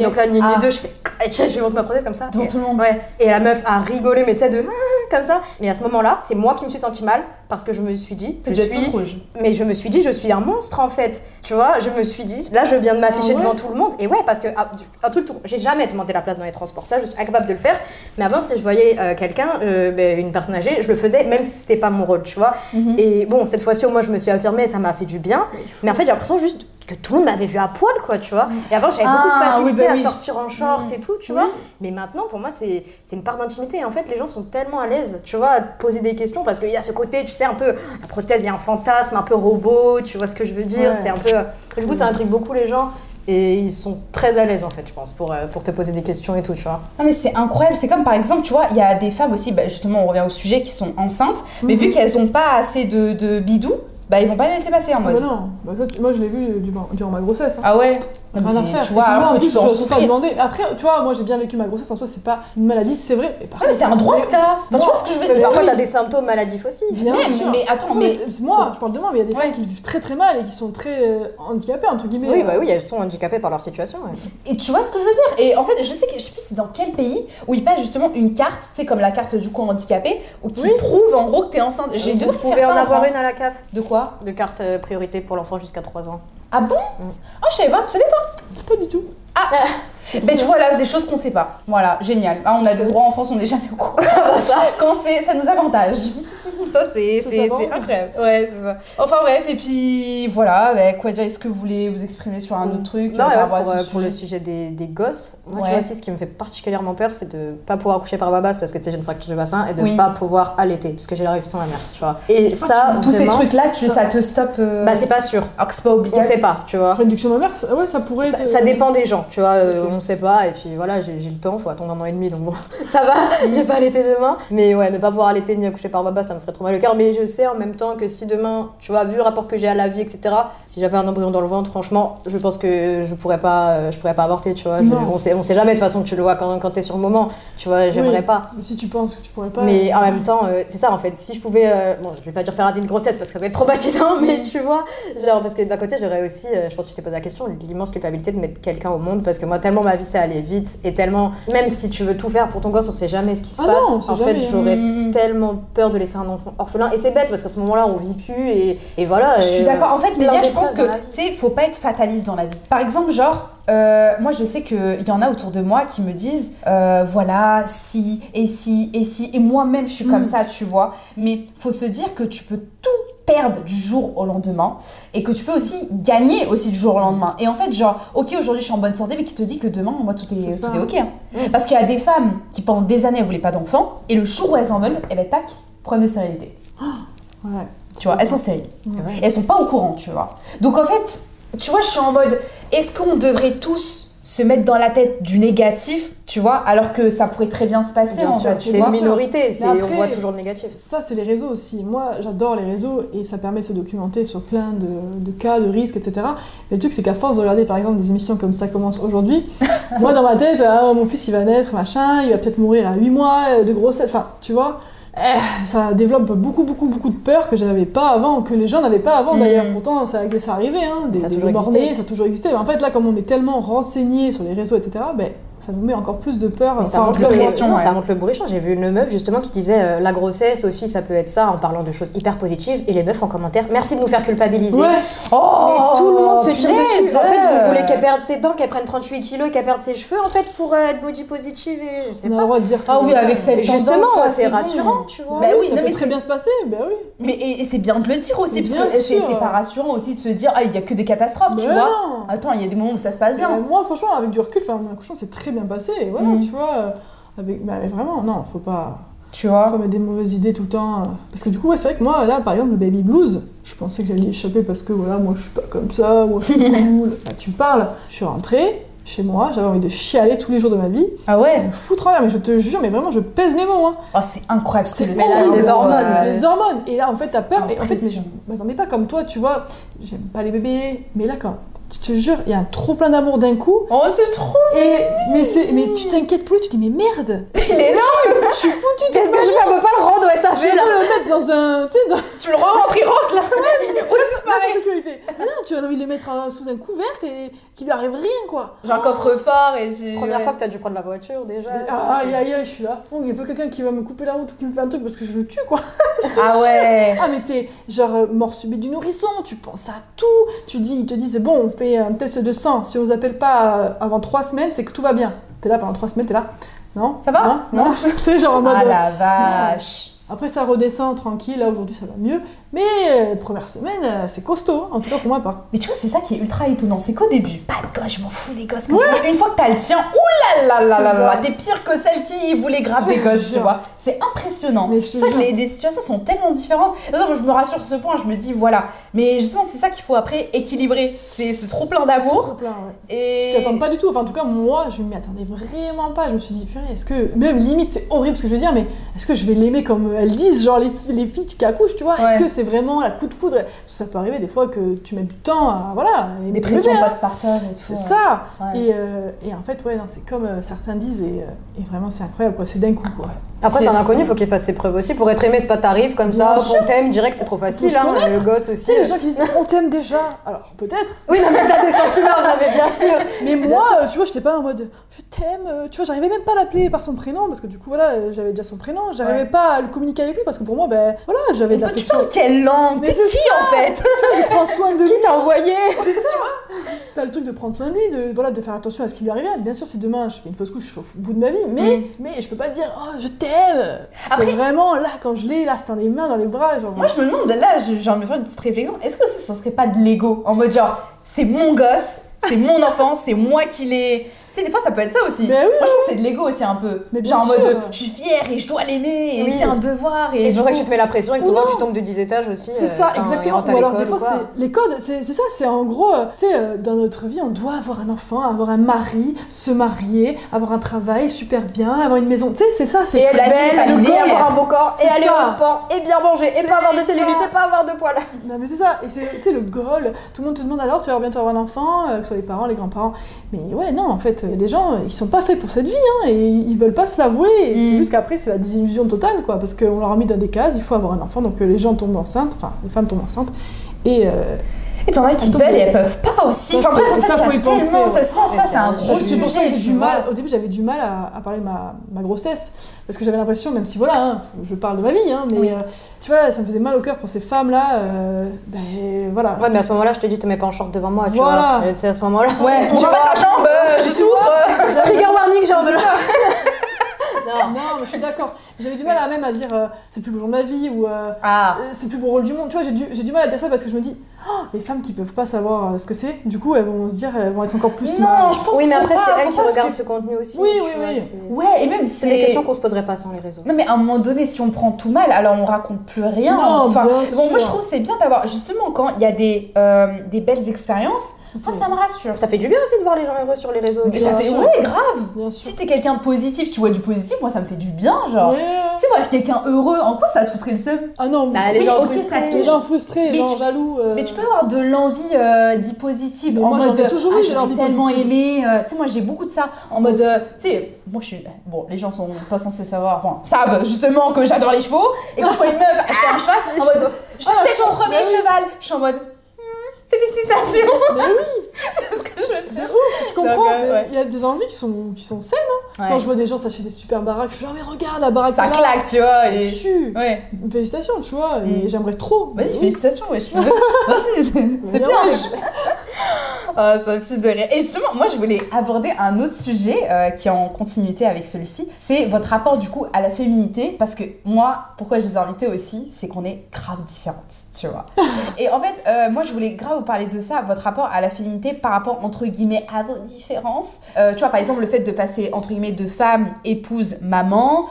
Donc là, ni Ah. deux, je fais. Sais, je lui montre ma prothèse comme ça. Devant tout le monde. Ouais. Et la meuf a rigolé, mais tu sais, de. ah, Comme ça. Mais à ce moment-là, c'est moi qui me suis senti mal parce que je me suis dit. Je suis. rouge. Mais je me suis dit, je suis un monstre en fait. Tu vois, je me suis dit, là, je viens de m'afficher Ah ouais devant tout le monde. Et ouais, parce que ah, un truc, j'ai jamais demandé la place dans les transports. Ça, je suis incapable de le faire. Mais avant, si je voyais euh, quelqu'un, euh, ben, une personne âgée, je le faisais, même si c'était pas mon rôle, tu vois. Mhm. Et bon, cette fois-ci, au moins, je me suis affirmée, ça m'a fait du bien. Mais en fait, j'ai l'impression juste que tout le monde m'avait vu à poil, quoi, tu vois. Et avant, j'avais beaucoup de Ah, facilité oui, bah à sortir en short Mhm. et tout, tu Oui. vois. Mais maintenant, pour moi, c'est c'est une part d'intimité. Et en fait, les gens sont tellement à l'aise, tu vois, à te poser des questions parce qu'il y a ce côté, tu sais, un peu, la prothèse, il y a un fantasme un peu robot, tu vois ce que je veux dire. Ouais. C'est un peu. Du coup, ça intrigue beaucoup les gens. Et ils sont très à l'aise, en fait, je pense, pour, euh, pour te poser des questions et tout, tu vois. Non mais c'est incroyable, c'est comme par exemple, tu vois, il y a des femmes aussi, bah, justement on revient au sujet, qui sont enceintes, mais Mhm. vu qu'elles ont pas assez de, de bidou, bah ils vont pas les laisser passer en Ah bah mode. non, bah ça, tu- moi je l'ai vu durant, durant ma grossesse. hein. Ah ouais? Rien à c'est- faire. Tu vois, alors que tu peux en souffrir. demander. Après, tu vois, moi j'ai bien vécu ma grossesse, en soi c'est pas une maladie, c'est vrai. Mais par Ouais, mais contre, c'est un droit que t'as. Enfin, tu vois ce que je veux Mais dire parfois, t'as des symptômes maladifs aussi. Bien Mais- sûr. mais attends, mais- c'est- c'est moi, je parle de moi, mais il y a des Ouais. femmes qui vivent très très mal et qui sont très euh, handicapées, entre guillemets. Oui, bah oui, elles sont handicapées par leur situation. ouais. Et tu vois ce que je veux dire? Et en fait, je sais que je sais plus c'est dans quel pays où ils passent justement une carte, tu sais, comme la carte du coup handicapé, où qui Oui. prouve en gros que t'es enceinte. J'ai Vous dû pouvez en avoir une à la CAF De quoi? De carte euh, priorité pour l'enfant jusqu'à 3 ans. Ah bon? Ah, je savais pas, tu savais toi? C'est pas du tout. Mais tu vois, là, c'est des choses qu'on sait pas. Voilà, génial. Ah, on a des droits en France, on n'est jamais au courant. Quand c'est, ça nous avantage. ça, c'est, c'est, incroyable. Ouais, c'est ça. Enfin, bref, et puis voilà, bah, quoi dire, est-ce que vous voulez vous exprimer sur un autre truc Non, euh, ouais, pour, ce euh, pour le sujet des, des gosses, moi, Ouais. tu vois aussi, ce qui me fait particulièrement peur, c'est de pas pouvoir accoucher par babas parce que tu sais, j'ai une fracture du bassin et de Oui. pas pouvoir allaiter parce que j'ai la réduction mammaire, tu vois. Et ça, Tous ces trucs-là, tu, ça- ça te stoppe. euh, bah, c'est pas sûr. Alors que c'est pas On obligatoire. sait pas, tu vois. Réduction mammaire, ouais, ça pourrait Ça, être. ça dépend des gens, tu vois, euh. On sait pas, et puis voilà, j'ai le temps, faut attendre un an et demi, donc bon, ça va, j'ai pas allaité demain. Mais ouais, ne pas pouvoir allaiter ni accoucher par baba, ça me ferait trop mal au cœur, mais je sais en même temps que si demain, tu vois, vu le rapport que j'ai à la vie, etc., si j'avais un embryon dans le ventre, franchement, je pense que je pourrais pas, euh, je pourrais pas avorter, tu vois. Je- on, sait, on sait jamais, de toute façon, tu le vois quand, quand t'es sur le moment, tu vois, j'aimerais Oui. pas. Mais si tu penses que tu pourrais pas. Mais en même temps, euh, c'est ça en fait. Si je pouvais, euh, bon, je vais pas dire faire une grossesse parce que ça va être traumatisant, mais tu vois, genre parce que d'un côté j'aurais aussi, euh, je pense que tu t'es posé la question, l'immense culpabilité de mettre quelqu'un au monde parce que moi tellement ma vie c'est aller vite et tellement, même si tu veux tout faire pour ton gosse, on sait jamais ce qui se Ah passe. non, en fait, j'aurais Mm, mm. tellement peur de laisser un enfant orphelin et c'est bête parce qu'à ce moment-là on vit plus et, et voilà. Je suis euh, d'accord. En fait, plein Lélia, je pense que, tu sais, faut pas être fataliste dans la vie. Par exemple, genre, euh, moi, je sais qu'il y en a autour de moi qui me disent, euh, voilà, si, et si, et si. Et moi-même, je suis comme Mm. ça, tu vois. Mais faut se dire que tu peux tout perdre du jour au lendemain et que tu peux aussi gagner aussi du jour au lendemain. Et en fait, genre, ok, aujourd'hui je suis en bonne santé, mais qui te dit que demain, moi, tout est, tout est ok. hein. Oui, Parce qu'il y a des femmes qui pendant des années, elles voulaient pas d'enfants, et le jour où elles en veulent, et ben tac, problème de stérilité. Ouais. Tu vois, elles sont stériles. Elles sont pas au courant, tu vois. Donc en fait, tu vois, je suis en mode, est-ce qu'on devrait tous se mettre dans la tête du négatif Tu vois, alors que ça pourrait très bien se passer Bien en sûr, fait. tu c'est vois. une minorité, c'est- après- on voit toujours le négatif. Ça, c'est les réseaux aussi. Moi, j'adore les réseaux et ça permet de se documenter sur plein de, de cas, de risques, etc. Mais le truc, c'est qu'à force de regarder, par exemple, des émissions comme ça commence aujourd'hui, moi, dans ma tête, ah, mon fils, il va naître, machin, il va peut-être mourir à 8 mois euh, de grossesse. Enfin, tu vois, ça développe beaucoup, beaucoup, beaucoup de peur que j'avais pas avant, que les gens n'avaient pas avant Mm. d'ailleurs. Pourtant, ça, ça arrivait, hein, des, Ça a des toujours bornés, existé. ça a toujours existé. Mais en fait, là, comme on est tellement renseigné sur les réseaux, etc., ben, ça nous met encore plus de peur. Mais ça tout le, pression, ouais. ça montre le bourrichon. J'ai vu une meuf justement qui disait euh, la grossesse aussi, ça peut être ça en parlant de choses hyper positives. Et les meufs en commentaire, merci de nous faire culpabiliser. Ouais, Oh, Mais tout le monde se tire dessus. En fait, vous voulez qu'elle perde ses dents, qu'elle prenne 38 kilos et qu'elle perde ses cheveux en fait pour euh, être body positive et je sais on a le pas. droit de dire que- Ah oui, avec cette Et justement, c'est bon. rassurant, tu vois. Bah oui, ça non, peut mais très c'est- bien se passer, ben oui. Mais et, et c'est bien de le dire aussi, Mais parce que c'est c'est pas rassurant aussi de se dire ah il y a que des catastrophes, tu vois. Attends, il y a des moments où ça se passe bien. Moi, franchement, avec du recul, accouchement s'est très bien passé. Et voilà, Mm. tu vois, euh, avec, bah, mais vraiment, non, faut pas, Tu faut vois. pas mettre des mauvaises idées tout le temps. euh. Parce que du coup, ouais, c'est vrai que moi, là, par exemple, le baby blues, je pensais que j'allais y échapper parce que voilà, moi, je suis pas comme ça, moi, je suis cool. Bah, tu parles, je suis rentrée chez moi, j'avais envie de chialer tous les jours de ma vie, Ah ouais? me foutre en l'air, mais je te jure, mais vraiment, je pèse mes mots. Hein. Oh c'est incroyable, c'est le là, cerveau, les hormones, euh, Les hormones. Et là, en fait, t'as peur. Et en fait, je m'attendais pas comme toi, tu vois. J'aime pas les bébés. Mais là, quand. Je te jure, il y a un trop plein d'amour d'un coup. Oh c'est trop. Et mais c'est mais tu t'inquiètes plus, tu dis mais merde, Il est là. je suis foutue de Qu'est-ce que je fais On peut pas le rendre au je SAV vais là le mettre dans un tu sais dans Tu le re-rentres, il rentre là. Oh, c'est dans la pareil. sécurité. Mais non, tu as envie de le mettre euh, sous un couvercle et qu'il lui arrive rien quoi. J'ai un coffre-fort et tu. Première ouais. fois que t'as dû prendre la voiture déjà. Ah, Aïe aïe aïe, je suis là. Bon, il y a pas quelqu'un qui va me couper la route, qui me fait un truc parce que je le tue quoi. Ah ouais. Ah mais t'es genre mort subite du nourrisson, tu penses à tout, tu dis, ils te disent bon on fait un test de sang, si on vous appelle pas euh, avant trois semaines c'est que tout va bien. T'es là pendant trois semaines, t'es là, non? Ça va? Non, non. tu sais genre en mode. Ah euh, la vache. Après ça redescend tranquille, là aujourd'hui ça va mieux, mais euh, première semaine euh, c'est costaud, hein, en tout cas pour moi pas. Mais tu vois, c'est ça qui est ultra étonnant. C'est qu'au début, pas de gosse, je m'en fous des gosses. Une fois que t'as le tien, oulala, là là C'est là, ça. t'es pire que celle qui voulait grave des gosses, tu vois. C'est impressionnant. Mais je te C'est ça que les, les situations sont tellement différentes. Exemple, je me rassure sur ce point, je me dis, voilà. Mais justement, c'est ça qu'il faut après équilibrer. C'est ce trop plein d'amour. ouais. Et. Je t'y attends pas du tout, enfin en tout cas moi je m'y attendais vraiment pas, je me suis dit purée est-ce que, même limite c'est horrible ce que je veux dire, mais est-ce que je vais l'aimer comme elles disent, genre les, les filles qui accouchent, tu vois, Ouais. est-ce que c'est vraiment la coup de foudre? Ça peut arriver des fois que tu mets du temps à, voilà, ton pressions postpartum et tout. C'est ça et, euh, et en fait ouais non c'est comme euh, certains disent et, euh, et vraiment c'est incroyable quoi, c'est d'un coup quoi. Après, C'est- c'est un c'est inconnu, ça. faut qu'il fasse ses preuves aussi. Pour être aimé, c'est pas t'arrives comme ça, on t'aime, direct, c'est trop facile. Hein, le gosse Tu aussi. sais les gens qui disent on t'aime déjà, alors peut-être, Oui, non, mais t'as des sentiments, non, mais bien sûr. mais moi tu vois j'étais pas en mode je t'aime, euh, tu vois j'arrivais même pas à l'appeler par son prénom parce que du coup voilà euh, j'avais déjà son prénom, j'arrivais Ouais. pas à le communiquer avec lui parce que pour moi ben voilà j'avais de Tu l'affection. parles quelle langue? Mais T'es c'est qui en fait? Je prends soin de lui. Qui t'a envoyé? T'as le truc de prendre soin de lui, de, voilà, de faire attention à ce qui lui arrive. Bien sûr, si demain je fais une fausse couche, je serai au bout de ma vie, mais, mais je peux pas dire oh je t'aime. C'est vraiment là quand je l'ai, là c'est dans les mains, dans les bras. Genre, Moi, je me demande, là, j'ai envie de me faire une petite réflexion. Est-ce que ça, ça serait pas de l'ego? En mode genre, c'est mon gosse, c'est mon enfant, c'est moi qui l'ai. Sais, des fois, ça peut être ça aussi. Mais oui, Moi, je pense que c'est de l'ego aussi un peu. Mais bien genre en mode, je suis fière et je dois l'aimer, et Oui. c'est un devoir. Et, Et c'est du que tu te mets la pression et que Ou souvent tu tombes de 10 étages aussi. c'est euh, ça, exactement. Ou alors des fois, c'est les codes, c'est ça, c'est en gros, euh, tu sais, euh, dans notre vie, on doit avoir un enfant, avoir un mari, se marier, avoir un travail super bien, avoir une maison. Tu sais, c'est ça, c'est Et la belle, avoir un beau corps, et aller au sport, et bien manger, et pas avoir de cellulite, et pas avoir de poils. Non mais c'est ça, et c'est le goal, tout le monde te demande alors tu vas bientôt avoir un enfant, que ce soit les parents, les grands-parents. Mais ouais, non, en fait, des gens, ils sont pas faits pour cette vie, hein, et ils veulent pas se l'avouer, et Mm. c'est juste qu'après c'est la désillusion totale, quoi, parce qu'on leur a mis dans des cases, il faut avoir un enfant, donc euh, les gens tombent enceintes, enfin les femmes tombent enceintes, et euh, Et t'en as qui veulent et elles peuvent pas aussi. Ça, Enfin bref, c'est- en fait, ça, faut y penser, ça, ça, ça, c'est un gros c'est sujet. pour ça que j'ai tu du mal, au début j'avais du mal à, à parler de ma, ma grossesse, parce que j'avais l'impression, même si voilà, hein, je parle de ma vie, hein, mais Oui. euh, tu vois, ça me faisait mal au cœur pour ces femmes-là, euh, ben voilà. Ouais, mais à ce moment-là, je te dis, te mets pas en short devant moi, tu Voilà. vois. Sais, à ce moment-là. Ouais, pas vois, la jambe, euh, je souffre. Trigger warning, j'ai Non, mais je suis d'accord. J'avais du mal à même à dire euh, c'est le plus beau jour de ma vie ou euh, Ah, euh, c'est le plus beau rôle du monde. Tu vois, j'ai du, j'ai du mal à dire ça parce que je me dis, oh, les femmes qui peuvent pas savoir euh, ce que c'est, du coup, elles vont se dire, elles vont être encore plus. non, mal. je pense Oui, mais après, pas- c'est faut elle qui pas se- regarde ce contenu aussi. Oui, oui, vois, oui. c'est- Ouais, et même C'est des questions qu'on se poserait pas sans les réseaux. Non mais à un moment donné, si on prend tout mal, alors on raconte plus rien. Non, enfin, bien bon, moi je trouve que c'est bien d'avoir justement quand il y a des, euh, des belles expériences. Moi ça me rassure. Ça fait du bien aussi de voir les gens heureux sur les réseaux. Mais ça vois. fait ouais grave. Bien Si sûr. t'es quelqu'un de positif, tu vois du positif, moi ça me fait du bien, genre. Ouais. Tu voir quelqu'un heureux, en quoi ça te foutrait le seum? Ah non, Bah, mais les Oui, gens ok, frustrés. ça les gens frustrés, les Mais gens tu- jaloux. euh, Mais tu peux avoir de l'envie euh, d'y positive Mais en moi, j'en mode ai toujours eu, ah, j'ai l'envie tellement positive. aimé euh, tu sais moi j'ai beaucoup de ça en mode euh, tu sais moi je suis bon les gens sont pas censés savoir enfin savent justement que j'adore les chevaux et quand je vois une meuf acheter un cheval en mode j'achète mon premier bah cheval je suis en mode félicitations Mais oui, tu vois ce que je veux dire je comprends. Donc, euh, mais ouais. Il y a des envies qui sont, qui sont saines. Ouais. Quand je vois des gens s'acheter des super baraques, je suis là, mais regarde la baraque ça là. claque tu vois Ça et tue. ouais Félicitations, tu vois, et Mm. j'aimerais trop. vas-y Oui. félicitations ouais je vas-y c'est- c'est Bien, bien Ah, ça fait de rire. Et justement, moi, je voulais aborder un autre sujet euh, qui est en continuité avec celui-ci. C'est votre rapport, du coup, à la féminité. Parce que moi, pourquoi je les ai invités aussi, c'est qu'on est grave différentes, tu vois. Et en fait, euh, moi, je voulais grave vous parler de ça, votre rapport à la féminité par rapport, entre guillemets, à vos différences. Euh, tu vois, par exemple, le fait de passer, entre guillemets, de femme, épouse, maman.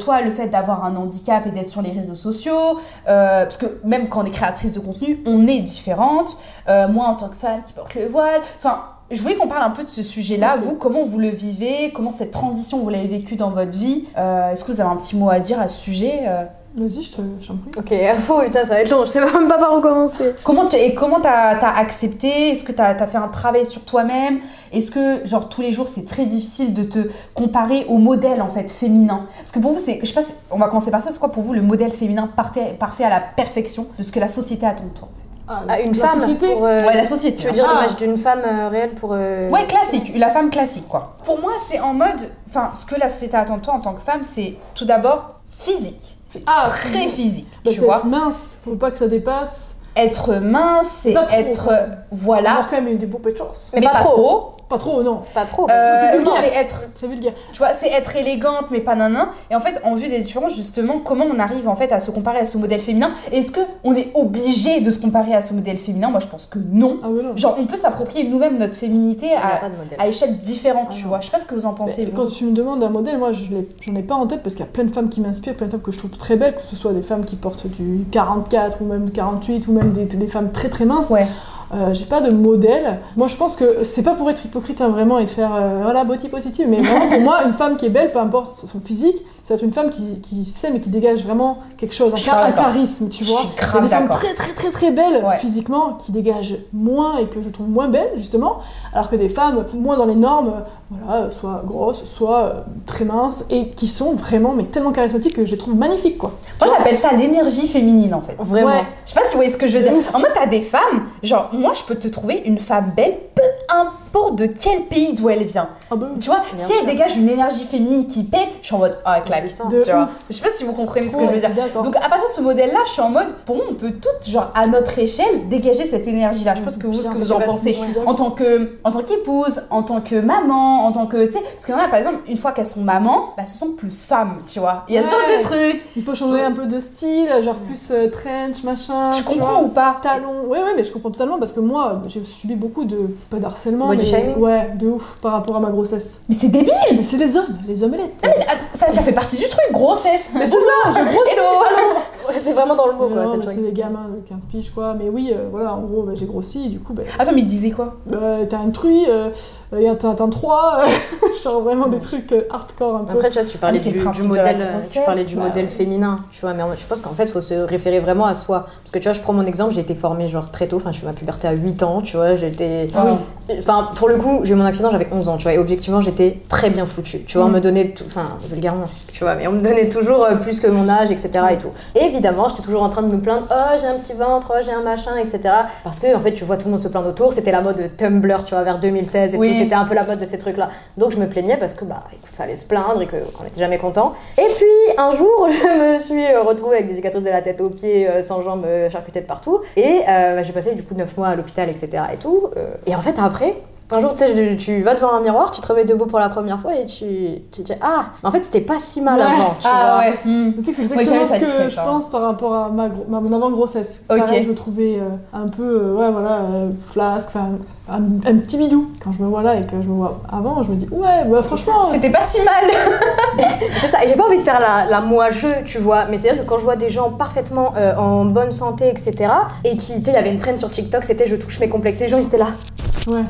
Toi, le fait d'avoir un handicap et d'être sur les réseaux sociaux. Parce que même quand on est créatrice de contenu, on est différente. Euh, moi, en tant que femme qui porte le voile. Enfin, je voulais qu'on parle un peu de ce sujet-là. Vous, comment vous le vivez? Comment cette transition, vous l'avez vécue dans votre vie? Euh, Est-ce que vous avez un petit mot à dire à ce sujet Euh, Vas-y, je te- je t'en prie. Ok, info, putain, ça va être long, je sais même pas par où commencer. Comment tu- et comment t'as as accepté? Est-ce que t'as as fait un travail sur toi-même? Est-ce que genre tous les jours c'est très difficile de te comparer au modèle en fait féminin? Parce que pour vous c'est, je sais pas, si- on va commencer par ça. C'est quoi pour vous le modèle féminin parfait, parfait à la perfection de ce que la société attend de toi en fait? Ah, Ah, une la femme société. pour, euh, Ouais, la société. Tu veux dire Ah. l'image d'une femme euh, réelle pour. euh, Ouais, classique, la femme classique, quoi. Pour moi, c'est en mode. Enfin, ce que la société attend de toi en tant que femme, c'est tout d'abord physique. C'est Ah, très physique, Bah, tu vois. être mince, faut pas que ça dépasse. Être mince, c'est trop, être. Voilà. Avoir quand même une des beaux de chance. Mais pas trop. Pas trop, non. Pas trop. Euh, parce que c'est c'est être Très vulgaire. Tu vois, c'est être élégante, mais pas nanan. Et en fait, en vue des différences, justement, comment on arrive en fait à se comparer à ce modèle féminin? Est-ce que on est obligé de se comparer à ce modèle féminin? Moi, je pense que non. Ah non. Genre, on peut s'approprier nous-mêmes notre féminité à, échelle différente, Ah tu non. vois. Je sais pas ce que vous en pensez, vous. Quand tu me demandes un modèle, moi je l'ai- j'en ai pas en tête parce qu'il y a plein de femmes qui m'inspirent, plein de femmes que je trouve très belles, que ce soit des femmes qui portent du 44 ou même du 48 ou même des, des femmes très très minces. Ouais. Euh, j'ai pas de modèle. Moi je pense que c'est pas pour être hypocrite hein, vraiment et de faire euh, voilà body positive, mais vraiment pour moi une femme qui est belle, peu importe son physique, ça va être une femme qui, qui sait mais qui dégage vraiment quelque chose, un, un charisme, tu vois. Il y a des femmes très très très très belles Ouais. physiquement qui dégagent moins et que je trouve moins belles justement, alors que des femmes moins dans les normes, voilà, soit grosses, soit euh, très minces et qui sont vraiment mais tellement charismatiques que je les trouve magnifiques quoi. Moi, j'appelle ça l'énergie féminine, en fait. Vraiment. Ouais. Je sais pas si vous voyez ce que je veux dire. ouf. En mode, t'as des femmes, genre, moi, je peux te trouver une femme belle, peu importe de quel pays d'où elle vient. Ah bah, Tu vois, Bien si elle sûr. dégage une énergie féminine qui pète, je suis en mode, ah, claque. Sens. de Tu vois. Je sais pas si vous comprenez ce que je veux dire. Donc à partir de ce modèle-là, je suis en mode, pour moi, on peut toutes, genre à notre échelle, dégager cette énergie-là. Je ce que vous, ce que vous en pensez. En tant qu'épouse, en tant que maman, en tant que, tu sais, parce qu'il y en a par exemple, une fois qu'elles sont mamans, bah, elles se sentent plus femmes, tu vois. Il y a ce genre Ouais. de trucs. Il faut changer un peu de style, genre plus euh, trench, machin. Tu comprends ou pas? Talons. Ouais, ouais, mais je comprends totalement parce que moi, j'ai subi beaucoup de. pas d'harcèlement, mais. shaming? Ouais, de ouf par rapport à ma grossesse. Mais c'est débile. Mais c'est les hommes, les omelettes. Non, mais c'est- att- ça, ça fait partie du truc, grossesse. Mais c'est ça, je grossis. Hello. Ouais, c'est vraiment dans le mot, quoi. Non, cette mais chose. c'est des gamins de 15 piges, quoi. Mais oui, euh, voilà, en gros, bah, j'ai grossi, et du coup, bah, Attends, mais il disait quoi? Bah, t'as une truie, euh, et un Tintin 3, genre vraiment des trucs euh, hardcore un peu. Après, tu vois, tu parlais c'est du, modèle, euh, tu parlais du bah modèle ouais. féminin, tu vois, mais je pense qu'en fait, il faut se référer vraiment à soi. Parce que tu vois, je prends mon exemple, j'ai été formée genre très tôt, enfin, je fais ma puberté à 8 ans, tu vois, j'étais. Ah oui. Enfin, pour le coup, j'ai eu mon accident, j'avais 11 ans, tu vois, et objectivement, j'étais très bien foutue. Tu vois, on Mm. me donnait, tout- enfin, vulgairement, tu vois, mais on me donnait toujours euh, plus que mon âge, etc. et tout. Et évidemment, j'étais toujours en train de me plaindre, oh, j'ai un petit ventre, oh, j'ai un machin, etc. Parce que, en fait, tu vois tout le monde se plaindre autour, c'était la mode Tumblr, tu vois, vers 2016 et Oui. tout, c'était un peu la mode de ces trucs-là. Donc, je me plaignais parce que, bah, écoute, fallait se plaindre et qu'on n'était jamais content. Et puis, un jour, je me suis euh, retrouvée avec des cicatrices de la tête aux pieds, euh, sans jambes, euh, charcutées de partout. Et bah, j'ai passé, du coup, 9 mois à l'hôpital, etc. et tout. et en fait, après, Un jour, tu sais, tu- vas devant un miroir, tu te remets debout pour la première fois et tu, tu te dis Ah, en fait, c'était pas si mal Ouais. avant. Tu Ah vois. ouais. hmm. Tu sais que c'est Moi, exactement ce que je hein. pense par rapport à ma, mon avant-grossesse. Ok. Pareil, je me trouvais euh, un peu, euh, ouais, voilà, euh, flasque, enfin, un, un petit bidou. Quand je me vois là et que je me vois avant, je me dis, ouais, bah, franchement, C'était pas si mal. C'est ça, et j'ai pas envie de faire la, la moi-je, tu vois, mais c'est vrai que quand je vois des gens parfaitement euh, en bonne santé, etc., et qui, tu sais, il y avait une traîne sur TikTok, c'était je touche mes complexes, les gens ils étaient là, ouais.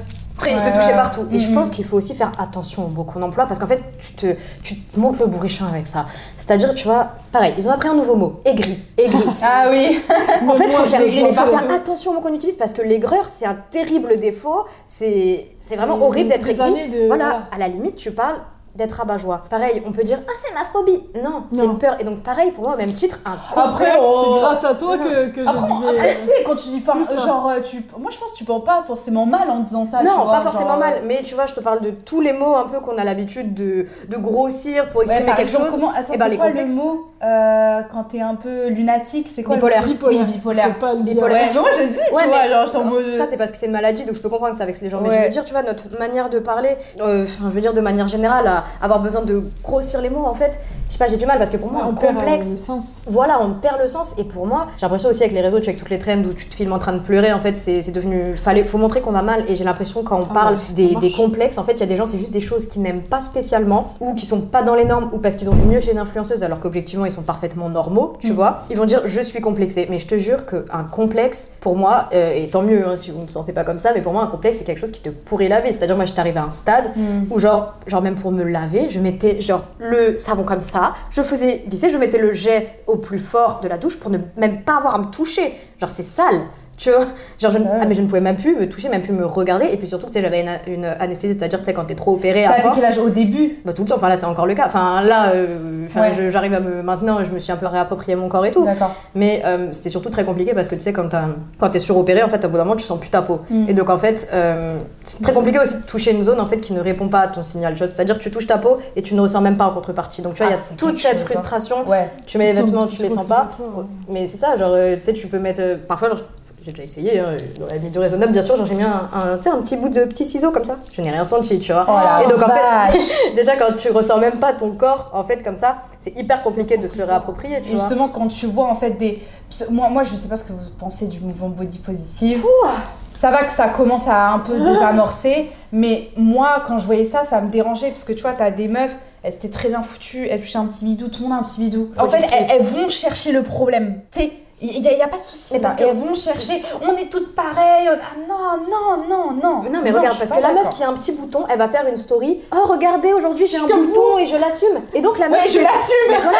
Ils se ouais. partout. Et je Mhm. pense qu'il faut aussi faire attention aux mots qu'on emploie, parce qu'en fait, tu te, tu te montes le bourrichon avec ça. C'est-à-dire, tu vois, pareil, ils ont appris un nouveau mot, aigri, aigri. Ah oui. En fait, il faut faire, faut attention aux mots qu'on utilise parce que l'aigreur, c'est un terrible défaut. C'est vraiment horrible d'être aigri. de- voilà. à la limite, tu parles d'être rabat-joie. Pareil, on peut dire Ah, c'est ma phobie. Non, c'est une peur. Et donc, pareil, pour moi, au même titre, un Après, complexe. oh. C'est grâce à toi que, que je Après, disais. après, tu sais, quand tu dis, enfin, genre, euh, tu, moi je pense que tu penses pas forcément mal en disant ça. tu non, vois, pas forcément genre, mal, mais tu vois, je te parle de tous les mots un peu qu'on a l'habitude de, de grossir pour exprimer quelque exemple, chose. comment, attends, Eh ben, c'est les quoi complexes. le mot euh, quand t'es un peu lunatique C'est quoi Bipolaire. le Bipolaire. Oui, bipolaire. Pas le. Bipolaire. Ouais, mais moi je le dis, tu Ouais, vois, genre, je suis en Non, mode. Ça, c'est parce que c'est une maladie, donc je peux comprendre que c'est avec les gens. Mais je veux dire, tu vois, notre manière de parler, euh, je veux dire, de manière générale, à avoir besoin de grossir les mots, en fait, je sais pas, j'ai du mal parce que pour moi, Ouais, on perd complexe. euh, le sens. Voilà, on perd le sens. Et pour moi, j'ai l'impression aussi avec les réseaux, tu sais, avec toutes les trends où tu te filmes en train de pleurer, en fait, c'est devenu. Fallait, faut montrer qu'on va mal. Et j'ai l'impression, quand on Ah parle ouais, des, complexes, en fait, il y a des gens, c'est juste des choses qu'ils n'aiment pas spécialement, ou qui sont pas dans les normes, ou parce qu'ils ont vu mieux chez une influenceuse, alors qu'objectivement, ils sont parfaitement normaux, tu Mm. vois. Ils vont dire, je suis complexé. Mais je te jure qu'un complexe, pour moi, euh, et tant mieux hein, si vous ne le sentez pas comme ça, mais pour moi, un complexe, c'est quelque chose qui te pourrit la vie. C'est-à-dire, moi, j'étais arrivée à un stade Hmm. ou genre, genre même pour me laver, je mettais genre le savon comme ça, je faisais glisser, je mettais le jet au plus fort de la douche pour ne même pas avoir à me toucher. Genre c'est sale. Tu vois Genre je ne, ah, mais je ne pouvais même plus me toucher, même plus me regarder. Et puis surtout, tu sais, j'avais une, une anesthésie, c'est-à-dire, tu sais, quand t'es trop opéré à T'avais force. quel âge au début? Bah, tout le temps, enfin là c'est encore le cas. Enfin là, euh, enfin, Ouais. je- j'arrive à me. Maintenant, je me suis un peu réapproprié mon corps et tout. D'accord. Mais euh, c'était surtout très compliqué parce que tu sais, quand, t'as- quand t'es suropéré, en fait, à bout d'un moment, tu sens plus ta peau. Mm. Et donc, en fait, euh, c'est très compliqué aussi de toucher une zone en fait qui ne répond pas à ton signal. C'est-à-dire que tu touches ta peau et tu ne ressens même pas en contrepartie. Donc, tu vois, il Ah, y a c'est toute quelque cette chose, hein. frustration. Ouais. Tu mets les Tu sens- vêtements, tu les sens pas. toi, ouais. Mais c'est ça, genre, euh, tu sais, tu peux mettre. euh, parfois, genre, j'ai déjà essayé, hein, dans la limite du raisonnable, bien sûr, genre, j'ai mis un, un, un petit bout de petit ciseau comme ça. Je n'ai rien senti, tu vois. Oh et donc, en fait, déjà, quand tu ressens même pas ton corps, en fait, comme ça, c'est hyper compliqué de se le réapproprier, tu Et vois. justement, quand tu vois en fait des. Moi, moi, je sais pas ce que vous pensez du mouvement body positive. Ça va que ça commence à un peu désamorcer, mais moi, quand je voyais ça, ça me dérangeait parce que tu vois, t'as des meufs, elles étaient très bien foutues, elles touchaient un petit bidou, tout le monde a un petit bidou. En fait, elles, elles vont chercher le problème. Tu sais, il n'y a, pas de souci. Parce que- Elles vont chercher, on est toutes pareilles. on- Ah non, non, non, non. Mais non, mais regarde, parce que la meuf qui a un petit bouton, elle va faire une story. Oh, regardez, aujourd'hui j'ai un bouton et je l'assume. Et donc la meuf. Ouais, je l'assume.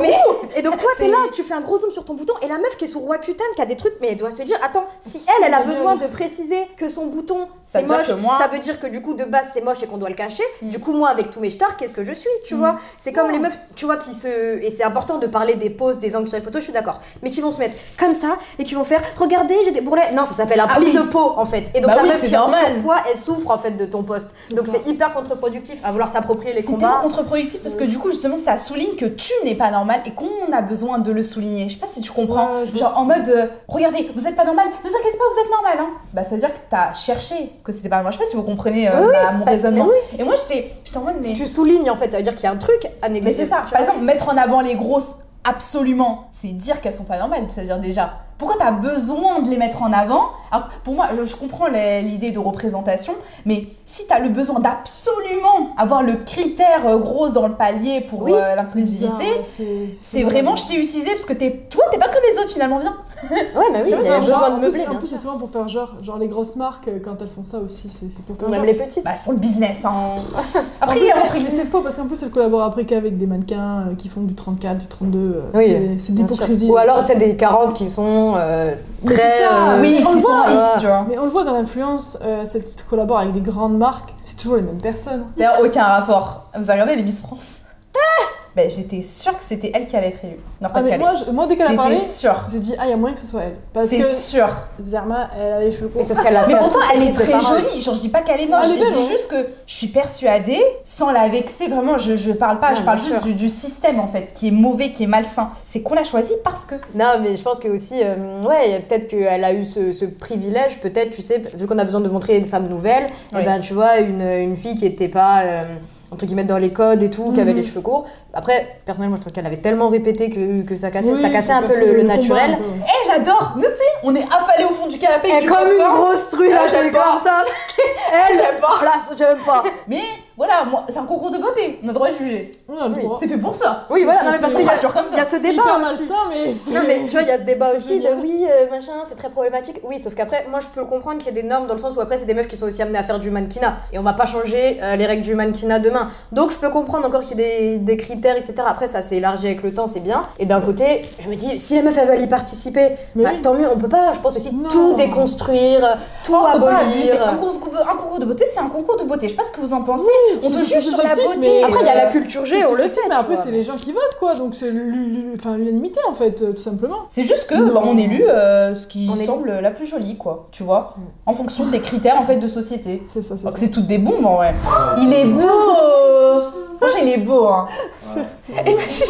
Mais mais- et donc toi, t'es C'est- là, tu fais un gros zoom sur ton bouton et la meuf qui est sous Roaccutane, qui a des trucs, mais elle doit se dire Attends, si elle, elle a besoin de préciser que son bouton c'est moche, moi- ça veut dire que du coup de base c'est moche et qu'on doit le cacher. Mm. Du coup, moi avec tous mes stars, qu'est-ce que je suis Tu vois? C'est comme les meufs, tu vois, qui se. Et c'est important de parler des poses, des angles sur les photos, je suis d'accord. Mais qui vont se mettre comme ça et qui vont faire Regardez, j'ai des bourrelets. Non, ça s'appelle un Ah pli oui. de peau en fait. Et donc Bah la oui, meuf c'est qui un normal. surpoids, elle souffre en fait de ton poste. C'est Donc c'est hyper contre-productif à vouloir s'approprier les C'est combats. contre-productif parce que du coup justement ça souligne que tu n'es pas normal et qu'on a besoin de le souligner. Je sais pas si tu comprends. Ouais, Genre en mode euh, regardez, vous êtes pas normal, ne vous inquiétez pas, vous êtes normal hein. Bah ça veut dire que t'as cherché que c'était pas normal. Je sais pas si vous comprenez euh, ma- mon bah, raisonnement. mais c'est et moi j'étais j'étais en mode mais Si tu soulignes en fait, ça veut dire qu'il y a un truc à mais négliger. c'est ça. Par exemple, mettre en avant les grosses absolument, c'est dire qu'elles sont pas normales, c'est-à-dire déjà pourquoi t'as besoin de les mettre en avant? Alors pour moi, je, je comprends l'idée de représentation, mais si t'as le besoin d'absolument avoir le critère euh, grosse dans le palier pour Oui, euh, l'inclusivité, c'est- vraiment je t'ai utilisé parce que t'es, tu vois, t'es pas comme les autres finalement, viens. Ouais, mais oui, il y a besoin de meubler, En plus, c'est souvent pour faire genre. Genre, les grosses marques, euh, quand elles font ça aussi, c'est pour faire Même genre. les petites. Bah c'est pour le business. Hein. Après, plus, entre mais c'est faux parce qu'en plus, elles collaborent après qu'avec des mannequins euh, qui font du 34, du 32. euh, Oui, c'est- l'hypocrisie. Ou alors, tu sais, des 40 qui sont euh, très. ça, euh, oui, on le voit, X, tu vois. Mais on le voit dans l'influence, euh, celles qui collaborent avec des grandes marques, c'est toujours les mêmes personnes. D'ailleurs, aucun rapport. Vous avez regardé les Miss France? Ben, j'étais sûre que c'était elle qui allait être élue. Ah, mais Nord-Pas-de-Calais. moi, je- moi, dès qu'elle a parlé, j'ai dit, ah, il y a moyen que ce soit elle. C'est sûr. Zerma, elle avait les cheveux courts. Mais Mais pourtant, elle est très jolie. Genre, je dis pas qu'elle est moche. Est je belle, dis juste que je suis persuadée, sans la vexer, vraiment, je, je parle pas. Non, je parle juste du, du système, en fait, qui est mauvais, qui est malsain. C'est qu'on l'a choisi parce que. Non, mais je pense que aussi, euh, ouais, peut-être qu'elle a eu ce, ce privilège, peut-être, tu sais, vu qu'on a besoin de montrer une femme nouvelle, Oui. et ben tu vois, une, une fille qui était pas, euh, entre guillemets, dans les codes et tout, qui avait Mhm. les cheveux courts. Après, personnellement, je trouve qu'elle avait tellement répété que, que ça cassait, Oui, ça cassait un peu le, le combat, naturel. un peu. Eh, j'adore Mais tu sais, on est affalé au fond du canapé. Et du comme une grosse truie, là, Ah, j'aime pas. ça. Eh, j'aime pas. Là, j'aime pas. Mais voilà, moi, c'est un concours de beauté. On a le droit de juger. On a le droit. C'est fait pour ça. Oui, voilà, c'est- non, mais c'est- parce qu'il y a, rassure comme ça. il y a ce C'est débat aussi. malsain, mais. Non mais tu vois, il y a ce débat aussi de oui, euh, machin, c'est très problématique. Oui, sauf qu'après, moi je peux le comprendre qu'il y a des normes dans le sens où après c'est des meufs qui sont aussi amenées à faire du mannequinat. Et on va pas changer euh, les règles du mannequinat demain. Donc je peux comprendre encore qu'il y ait des, des critères, etc. Après ça s'est élargi avec le temps, c'est bien. Et d'un côté, je me dis, si les meufs elles veulent y participer, bah, oui. tant mieux, on peut pas, je pense aussi, Non. tout déconstruire, tout Oh, pas abolir. Un concours, un concours de beauté, c'est un concours de beauté. Je sais pas ce que vous en pensez. On te c'est- juge c'est sur la beauté. mais- Après, il y a la Euh, culture G, on le sait. Mais après, c'est les gens qui votent, quoi. Donc c'est l'unanimité, en fait, tout simplement. C'est juste que bah, on élu euh, ce qui On élu. semble la plus jolie, quoi. Tu vois En fonction des critères en fait de société. C'est ça, c'est Donc ça. c'est toutes des bombes en vrai. Il est beau Franchement, il est beau, hein. Imagine.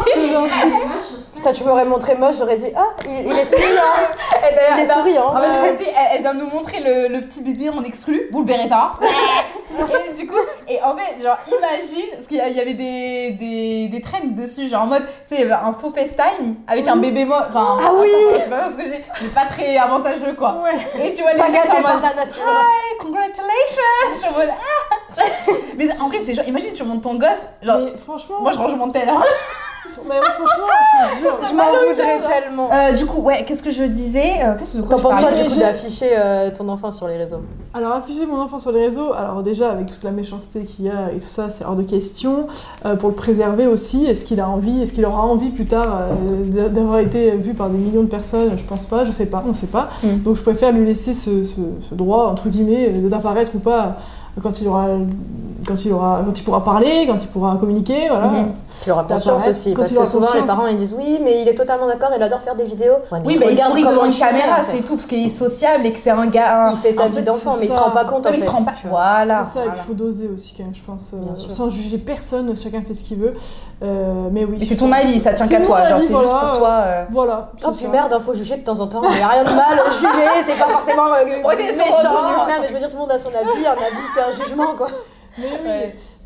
Putain, tu m'aurais montré moche, j'aurais dit, ah, il, il est souriant. Et d'ailleurs, Il est dans- souriant. en fait, celle-ci, elle, elle vient nous montrer le, le petit bébé en exclu. Vous le verrez pas. et du coup, et en fait, genre, imagine, parce qu'il y avait des, des, des trends dessus, genre en mode, tu sais, un faux FaceTime avec un bébé mort. Enfin, Ah oui. c'est pas parce que j'ai, pas très avantageux, quoi. Ouais. Et tu vois, les mecs gâté en mode, nature. Hey, congratulations! Je suis en mode, ah! Tu vois Mais en vrai, c'est genre, imagine, tu montes ton gosse, genre, Mais franchement, moi je range mon tel. Mais franchement, je te jure. Je m'en voudrais tellement. Euh, du coup, ouais, qu'est-ce que je disais euh, Qu'est-ce que T'en penses quoi du coup d'afficher euh, ton enfant sur les réseaux? Alors, afficher mon enfant sur les réseaux, alors déjà, avec toute la méchanceté qu'il y a et tout ça, c'est hors de question. Euh, pour le préserver aussi, est-ce qu'il a envie, est-ce qu'il aura envie plus tard euh, d'a- d'avoir été vu par des millions de personnes? Je pense pas, je sais pas, on sait pas. Mm. Donc, je préfère lui laisser ce, ce- ce droit, entre guillemets, d'apparaître ou pas quand il aura. Quand il, aura, quand il pourra parler, quand il pourra communiquer, voilà. Mhm. Tu auras conscience aussi. quand Parce il que aura souvent, les conscience. parents ils disent oui, mais il est totalement d'accord, il adore faire des vidéos. Ouais, Oui, mais il regarde devant une il caméra, c'est tout, parce qu'il est sociable et que c'est un gars. un- Il fait sa vie d'enfant, mais il se rend pas compte en il fait. se rend pas. Voilà. C'est ça, voilà. il faut doser aussi, quand même, je pense. euh, Bien sûr. sans juger personne, chacun fait ce qu'il veut. Euh, mais oui. Et c'est ton avis, ça tient qu'à toi, genre c'est juste pour toi. euh. Voilà. Oh c'est puis merde, hein, faut juger de temps en temps. Il y a rien de mal, juger, c'est pas forcément méchant. mais je veux dire, tout le monde a son avis, un avis c'est un jugement quoi.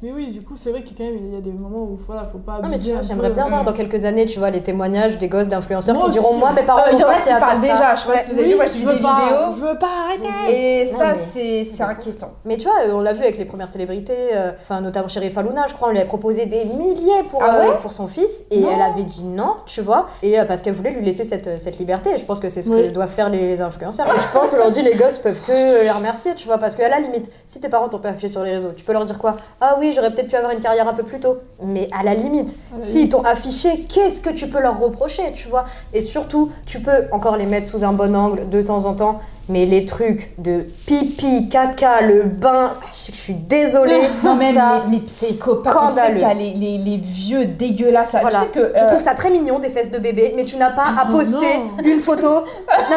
Mais oui, du coup, c'est vrai qu'il y a quand même il y a des moments où voilà, faut pas Non, mais tu vois, j'aimerais bien voir dans quelques années, tu vois, les témoignages des gosses d'influenceurs qui diront. Moi, mes parents Euh, Il a à faire parlent ça. déjà, je sais pas si vous avez vu, moi j'ai vu des pas, vidéos. Je veux pas arrêter. Et Non, ça, mais- c'est c'est inquiétant. Mais tu vois, on l'a vu avec les premières célébrités, euh, enfin notamment Sheriff Aluna, je crois, on lui avait proposé des milliers pour, Ah euh, ouais? pour son fils et Non. elle avait dit non, tu vois, et euh, parce qu'elle voulait lui laisser cette, cette liberté. Et je pense que c'est ce Oui. que doivent faire les, les influenceurs. Et je pense qu'aujourd'hui les gosses peuvent que les remercier, tu vois, parce qu'à la limite, si tes parents t'ont pas affiché sur les réseaux, tu peux leur dire quoi? Ah oui, j'aurais peut-être pu avoir une carrière un peu plus tôt. Mais à la limite, À la s'ils t'ont affiché, qu'est-ce que tu peux leur reprocher, tu vois? Et surtout, tu peux encore les mettre sous un bon angle de temps en temps. Mais les trucs de pipi, caca, le bain, je je suis désolée. Non, même ça, les, psychopathes, y a les, les, les vieux dégueulasses. Voilà. Tu sais que. Je euh, trouve ça très mignon des fesses de bébé, mais tu n'as pas à Oh poster non. une photo. Non mais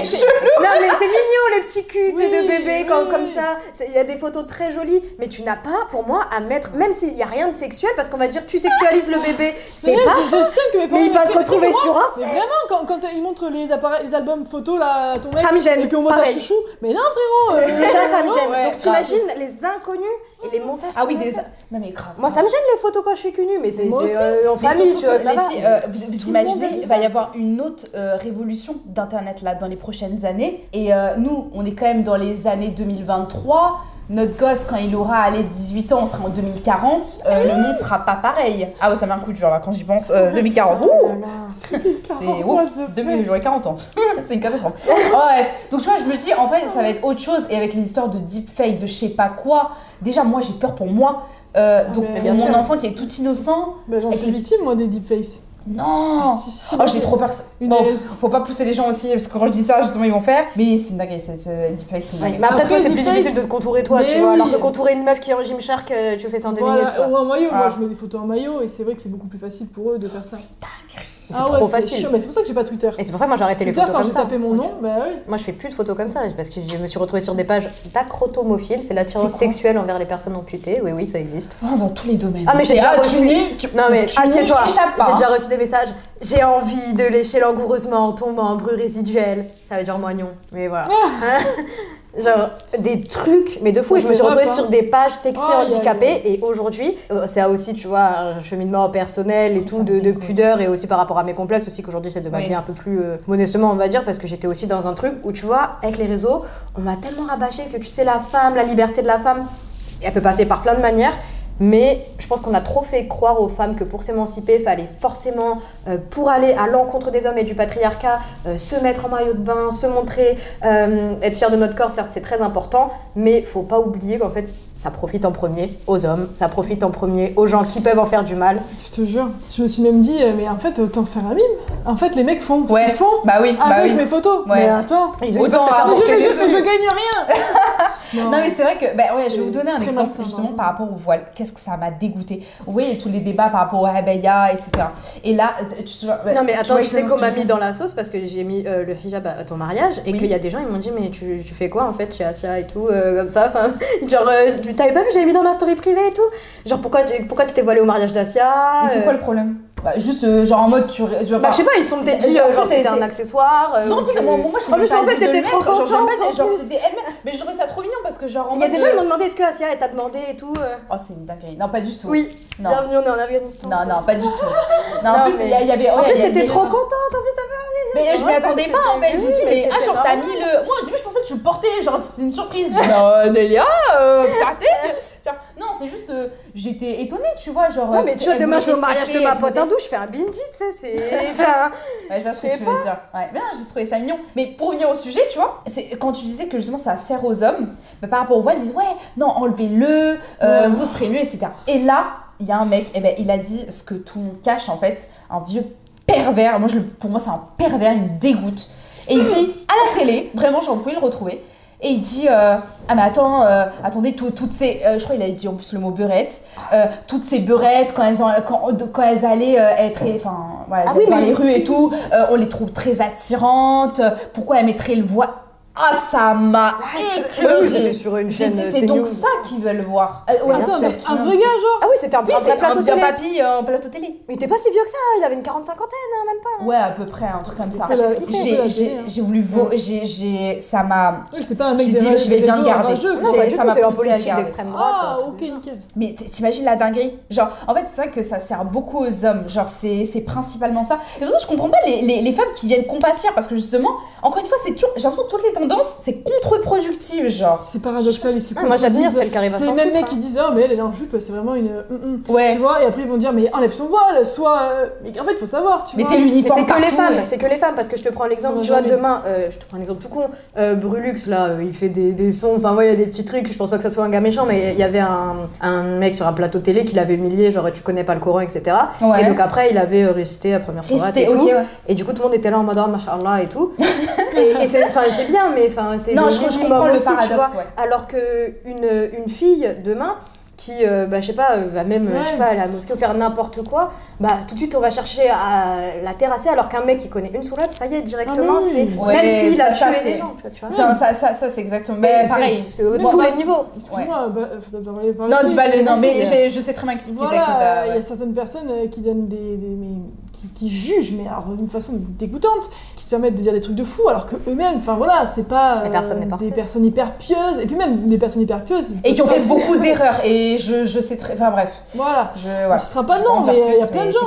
c'est mi- non mais c'est mignon les petits culs sais, de bébé comme, oui. comme ça. Il y a des photos très jolies, mais tu n'as pas pour moi à mettre, même s'il n'y a rien de sexuel, parce qu'on va dire tu sexualises le bébé, c'est pas. le seum que mes Mais il va se retrouver sur un Mais set. vraiment, quand, quand ils montrent les, albums photos là, ton mec, Ça me gêne, et qu'on voit ta chouchou, mais non frérot euh, Déjà ça me gêne. ouais, Donc t'imagines les inconnus et les montages. Ah oui, des. Non, mais grave. Moi ça me gêne les photos quand je suis cul nu, mais c'est Moi c'est, aussi. euh, en famille, tu vois, euh, vous, imaginez, il va y avoir une autre euh, révolution d'Internet là dans les prochaines années. Et nous, on est quand même dans les années 2023. Notre gosse, quand il aura allé 18 ans, on sera en 2040. euh, le monde sera pas pareil. Ah ouais, ça met un coup de jour là quand j'y pense. euh, 2040. Oh ouh, c'est 40, ouf. J'aurai 40 ans. c'est une catastrophe. ouais. Donc tu vois, je me dis, en fait, ça va être autre chose. Et avec les histoires de deepfake, de je sais pas quoi. Déjà, moi, j'ai peur pour moi. Euh, donc mais pour mon enfant qui est tout innocent. Bah, J'en suis victime moi des deepface. Non Si, si, Oh, j'ai trop peur. que ça- Une Bon, faut pas pousser les gens aussi, parce que quand je dis ça, justement, ils vont faire. Mais c'est une dinguerie, c'est deepfake, c'est mais après, Après, toi, c'est plus difficile de te contourer toi, mais tu vois. oui. Alors que contourer une meuf qui est en Gymshark, euh, tu fais ça en deux minutes. Voilà, quoi. ou en maillot, moi Ah. je mets des photos en maillot et c'est vrai que c'est beaucoup plus facile pour eux de faire ça. C'est Ah trop ouais, c'est facile. chiant, mais c'est pour ça que j'ai pas Twitter. Et c'est pour ça que moi j'ai arrêté les Twitter, photos quand j'ai tapé mon nom, bah oui. Moi je fais plus de photos comme ça parce que je me suis retrouvée sur des pages d'acrotomophiles, c'est l'attirance C'est sexuelle envers les personnes amputées. Oui, oui, ça existe. Oh, dans tous les domaines. Ah, mais j'ai C'est- déjà ah, reçu. Non mais assieds-toi. J'ai déjà reçu des messages. J'ai envie de lécher langoureusement en tombant en bruit résiduel. Ça veut dire moignon, mais voilà. Genre des trucs, mais de fou. Et je me suis retrouvée sur des pages sexy aïe, handicapées. Et aujourd'hui, euh, c'est aussi, tu vois, un cheminement personnel et Ça tout, de, pudeur et aussi par rapport à mes complexes aussi qu'aujourd'hui j'essaie de m'habiller Oui. un peu plus euh, modestement, on va dire, parce que j'étais aussi dans un truc où, tu vois, avec les réseaux, on m'a tellement rabâché que tu sais, la femme, la liberté de la femme, elle peut passer par plein de manières. Mais je pense qu'on a trop fait croire aux femmes que pour s'émanciper, il fallait forcément, euh, pour aller à l'encontre des hommes et du patriarcat, euh, se mettre en maillot de bain, se montrer, euh, être fier de notre corps, certes c'est très important, mais faut pas oublier qu'en fait ça profite en premier aux hommes, ça profite en premier aux gens qui peuvent en faire du mal. Je te jure. Je me suis même dit, mais en fait, autant faire un mime. En fait, les mecs font ce Ouais. qu'ils font Bah oui, bah avec oui. mes photos. Ouais. Mais attends. Ils Autant se faire Mais je gagne rien. Non mais c'est vrai que, bah ouais, je vais vous donner un exemple justement hein. par rapport au voile. Qu'est-ce que ça m'a dégoûté Vous voyez tous les débats par rapport au abaya, etc. Et là, tu Non mais attends, tu sais qu'on m'a mis dans la sauce parce que j'ai mis euh, le hijab à ton mariage et Oui. qu'il y a des gens ils m'ont dit mais tu, tu fais quoi en fait chez Asia et tout euh, comme ça enfin genre euh, tu- t'avais pas vu j'avais mis dans ma story privée et tout genre pourquoi tu pourquoi t'étais voilée au mariage d'Asia c'est euh, quoi le problème? Bah juste euh, genre en mode tu, tu vas bah, pas. je sais pas ils sont peut-être dit En euh, genre c'était un accessoire euh, Non, en plus, moi, moi, je En plus, en fait, dit t'étais trop genre, contente, en genre, plus. c'était elle-même. Mais je trouvais ça trop mignon parce que genre en il y a des gens ils euh, m'ont demandé est-ce que Asia elle t'a demandé et tout euh. Oh, c'est une dinguerie. Non, pas du tout. oui Non. bienvenue on est en Afghanistan Non, non, pas du tout. Non, en plus, il y, avait. en plus t'étais trop contente en plus Mais je m'y attendais pas en fait. J'ai dit, mais ah, genre t'as mis le. Moi au début, je pensais que tu le portais, genre c'était une surprise. J'ai dit, Delia, euh, ça. Genre, Non, c'est juste. J'étais étonnée, tu vois. Genre. Ouais, euh, mais tu vois, demain je vais au mariage de ma pote hindou, je fais un binge, tu sais, c'est. Ouais, je vois ce que tu veux dire. Ouais. Mais non, j'ai trouvé ça mignon. Mais pour revenir au sujet, tu vois, c'est quand tu disais que justement ça sert aux hommes, bah, par rapport au voile, ils disent ouais, non, enlevez-le, euh, vous serez mieux, etc. Et là, il y a un mec, et ben, il a dit ce que tout le monde cache en fait, un vieux pervers. Moi, je, pour moi, c'est un pervers, il me dégoûte. Et il dit à la télé, vraiment, j'en pouvais le retrouver. Et il dit euh, Ah, mais attends, euh, attendez, tout- toutes ces. euh, je crois qu'il avait dit en plus le mot beurette. toutes ces beurettes, quand elles, ont, quand, quand elles allaient être. Enfin, voilà, elles Ah oui, dans mais- les rues et tout, on les trouve très attirantes. Pourquoi elles mettraient le voile? Ah, ça m'a oui, c'était sur une chaîne. euh, c'est donc ça qu'ils veulent voir. Euh, ouais, Attends, mais un vrai gars, genre Ah oui, c'était un, Oui, un un plateau télé. papy euh, en plateau télé. Il était pas si vieux que ça, il avait une quarante cinquantaine, hein, même pas. Ouais, à peu près, un truc comme ça. J'ai- hein. voulu vo- j'ai j'ai ça m'a Oui, c'est pas un mec J'ai dit, je vais des bien le garder. ça m'a poussé à politique garder. d'extrême droite. Ah, un ok, nickel. Mais t'imagines la dinguerie? Genre, en fait, c'est vrai que ça sert beaucoup aux hommes. Genre, c'est c'est principalement ça. Et pour ça, je comprends pas les, les, les femmes qui viennent compatir parce que justement, encore une fois, c'est toujours. J'ai l'impression que toutes les c'est contre-productif, genre. C'est paradoxal, ils se Ah, moi, j'admire celle qui arrive à C'est les mêmes mecs hein. qui disent Ah, mais elle, est en jupe, c'est vraiment une. hum, hum. Ouais. Tu vois, et après ils vont dire Mais enlève ton voile, soit. euh, Mais en fait, il faut savoir, tu Mais vois. t'es Mais l'uniforme c'est que les femmes, et- c'est que les femmes, parce que je te prends l'exemple, tu vois, jamais. demain, euh, je te prends un exemple tout con, euh, Brulux, là, euh, il fait des, des sons, enfin, ouais, il y a des petits trucs, je pense pas que ça soit un gars méchant, mais il y avait un, un mec sur un plateau télé qui l'avait humilié, genre, tu connais pas le Coran, etc. Ouais. Et donc après, il avait euh, récité la première Et sourate c'était et, tout. ok, ouais. Et du coup, tout le monde était là en mode, oh, machallah et tout. et et c'est enfin, c'est bien, mais enfin, c'est Non, le minimum le aussi, tu paradoxe, vois. ouais. Alors que une, une fille demain qui, euh, bah, je sais pas, euh, va même, euh, je sais Ouais. pas, à la mosquée ou faire n'importe quoi, bah tout de suite on va chercher à la terrasser alors qu'un mec qui connaît une sourate, ça y est, directement, Ah oui. c'est. Ouais, même s'il a tué c'est- des gens, tu vois, tu vois. Ça, ça, ça, ça, c'est exactement. Mais pareil. C'est au Bon, tous bah- les niveaux. Excuse-moi, bah, parler. Non, dis pas le. Non, mais je sais très bien qui qui Voilà, euh, il y ouais. a certaines personnes euh, qui donnent des, des- mais, qui, qui jugent, mais alors d'une façon dégoûtante, qui se permettent de dire des trucs de fou, alors que eux-mêmes, enfin voilà, c'est pas Mais personne des personnes hyper pieuses, et puis même des personnes hyper pieuses. Et qui ont fait beaucoup d'erreurs. Et je, je sais très. Enfin bref. Voilà. Je, On voilà. ne citera pas dire mais il y a plein de mais gens,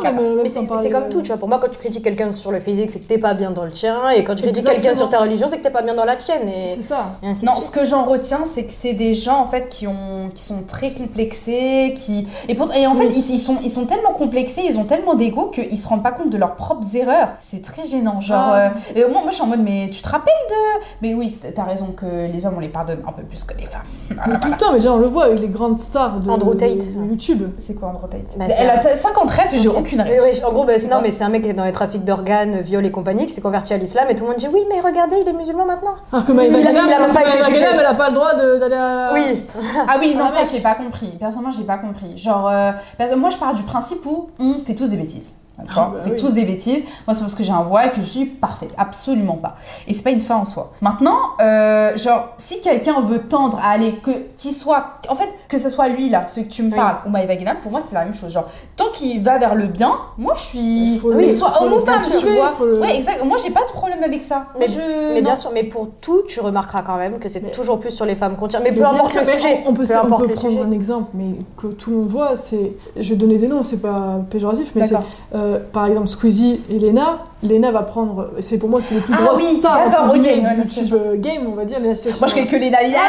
c'est Mais comme tout, tu vois. Pour moi, quand tu critiques quelqu'un sur le physique, c'est que t'es pas bien dans le tien, et quand tu critiques quelqu'un sur ta religion, c'est que t'es pas bien dans la tienne, et, C'est ça. et ainsi Non, ce que j'en retiens, c'est que c'est des gens en fait qui ont, qui sont très complexés, qui et, pour- et en fait Oui. ils, ils sont, ils sont tellement complexés, ils ont tellement d'ego qu'ils se rendent pas compte de leurs propres erreurs. C'est très gênant, genre. Ah. euh, et moi, moi, je suis en mode, mais tu te rappelles de Mais oui, t'as- t'as raison que les hommes on les pardonne un peu plus que les femmes. Voilà, Mais tout voilà. le temps, mais déjà on le voit avec les grandes stars de, Andrew Tate. YouTube. C'est quoi Andrew Tate? Bah, Elle un- a 50 rêves, j'ai aucune rêve. oui, en gros, bah, non, mais c'est un mec qui est dans les trafics d'organes, viol et compagnie, qui s'est converti à l'islam et tout le monde dit oui, mais regardez, il est musulman maintenant. Alors que Maïva Il a- il a même pas été jugé. Elle a pas le droit de- d'aller à. Oui. Ah oui, non, Ah, ça j'ai pas compris. Personnellement, j'ai pas compris. Genre, euh, moi je pars du principe où on fait tous des bêtises. Vois, bah on fait oui. tous des bêtises. Moi, c'est parce que j'ai un voile que je suis parfaite. Absolument pas. Et c'est pas une fin en soi. Maintenant, euh, genre, si quelqu'un veut tendre à aller, que qu'il soit. En fait, que ce soit lui là, celui que tu me Oui. parles, ou Maïva Guénam, pour moi c'est la même chose. Genre, tant qu'il va vers le bien, moi je suis. Il faut le- oui, il soit faut homme le ou femme, le- Ouais, exact. Moi j'ai pas de problème avec ça. Mais, Moi, je. mais non. bien sûr, mais pour tout, tu remarqueras quand même que c'est Mais- toujours plus sur les femmes qu'on tire. Mais Mais peu importe sûr, le sujet. On, on peut, peu on peut le prendre sujet. un exemple, mais que tout le monde voit, c'est. Je vais donner des noms, c'est pas péjoratif, mais c'est. Euh, par exemple, Squeezie et Lena. Lena va prendre. C'est pour moi, c'est les plus Ah grosses oui, stars d'accord, entre ok, guillemets, ouais, du YouTube euh, game, on va dire. Lena Situation. Moi je connais que les Navias.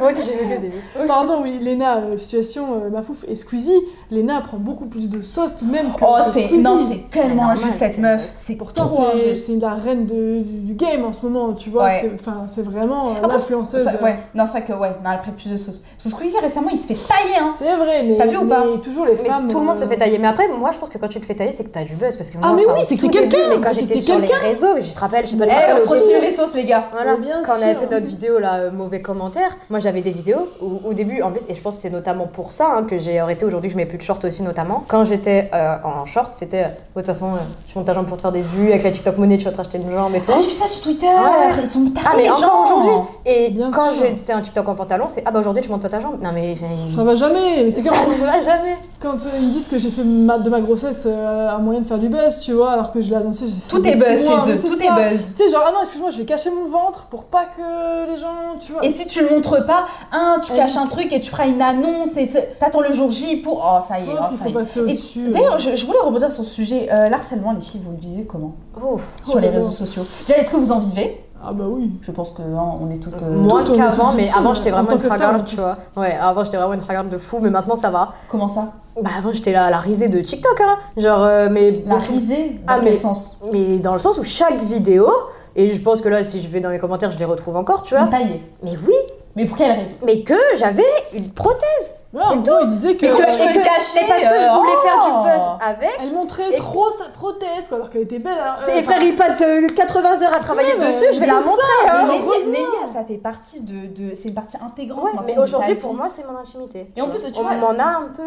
Moi aussi, j'ai vu. Pardon, oui, Lena euh, Situation, euh, Mafouf et Squeezie. Lena prend beaucoup plus de sauce tout de même que, Oh, que Squeezie. non, c'est tellement injuste cette meuf. C'est Pourtant, c'est- la reine de- du, du game en ce moment, tu vois. Ouais. c'est- Enfin, c'est vraiment euh, Après, l'influenceuse. Ça- ouais, non, ça que ouais, non, elle prend plus de sauce. Parce que Squeezie récemment, il se fait tailler, hein. C'est vrai, mais, T'as vu ou pas? toujours les femmes. tout le monde se fait tailler. Mais après, moi, je pense que quand tu te fais tailler, c'est que t'as du buzz. Parce que moi, Ah, mais oui, c'est que t'es quelqu'un, Mais quand j'étais sur les réseaux, mais je te rappelle, je sais pas, Eh, début- les sauces, les gars. Voilà, bien quand on avait fait notre vidéo là, euh, mauvais commentaire, moi j'avais des vidéos où au début, en plus, et je pense que c'est notamment pour ça hein, que j'ai arrêté aujourd'hui, que je mets plus de short aussi notamment. Quand j'étais euh, en short, c'était, euh, de toute façon, euh, tu montes ta jambe pour te faire des vues, avec la TikTok money, tu vas te racheter une jambe et tout. Ah, j'ai vu ça sur Twitter. Ouais. Ils sont tarés, Ah mais les encore gens. aujourd'hui Et Bien quand j'étais en TikTok en pantalon, c'est ah bah aujourd'hui tu montes pas ta jambe. Non mais Ça va jamais, mais c'est ça comme ne va jamais. quand ils me disent que j'ai fait de ma grossesse euh, un moyen de faire du buzz, tu vois, alors que je l'ai annoncé. j'ai- Tout est buzz mois, chez eux, tout ça. est buzz. Tu sais, genre, ah non, excuse-moi, je vais cacher mon ventre pour pas que les gens, tu vois. Et si tu le montres pas, hein, tu caches oui. un truc et tu feras une annonce et ce- t'attends le jour J pour. Oh, ça y est, oh, qu'il ça faut y est. euh. D'ailleurs, je, je voulais rebondir sur ce sujet. Euh, L'harcèlement, les filles, vous le vivez comment? Ouf. Sur les Oh, réseaux sociaux Déjà, est-ce que vous en vivez? Ah bah oui. Je pense que hein, on est toutes. euh, Moins qu'avant, mais avant j'étais en vraiment une fragarde, tu vois. Ouais, avant j'étais vraiment une fragarde de fou, mais maintenant ça va. Comment ça? Bah avant j'étais là à la risée de TikTok, hein. Genre, euh, mais. La beaucoup- risée Dans Ah, quel mais- sens? Mais dans le sens où chaque vidéo, et je pense que là si je vais dans les commentaires je les retrouve encore, tu vois. Taillée. Mais oui, Mais pour quelle raison? Mais que j'avais une prothèse. Ouais, C'est gros, il disait que. Et que- Et je cacher, mais parce que je euh, voulais faire du oh. buzz avec. Elle montrait Et- trop sa prothèse, quoi, alors qu'elle était belle. alors, Et euh, frère, il passe euh, 80 heures à travailler mais dessus, je vais la ça, montrer. mais hein. Mais ça fait partie de. de c'est une partie intégrante. Ouais, mais aujourd'hui pour moi c'est mon intimité. Et en plus, tu on m'en a un peu.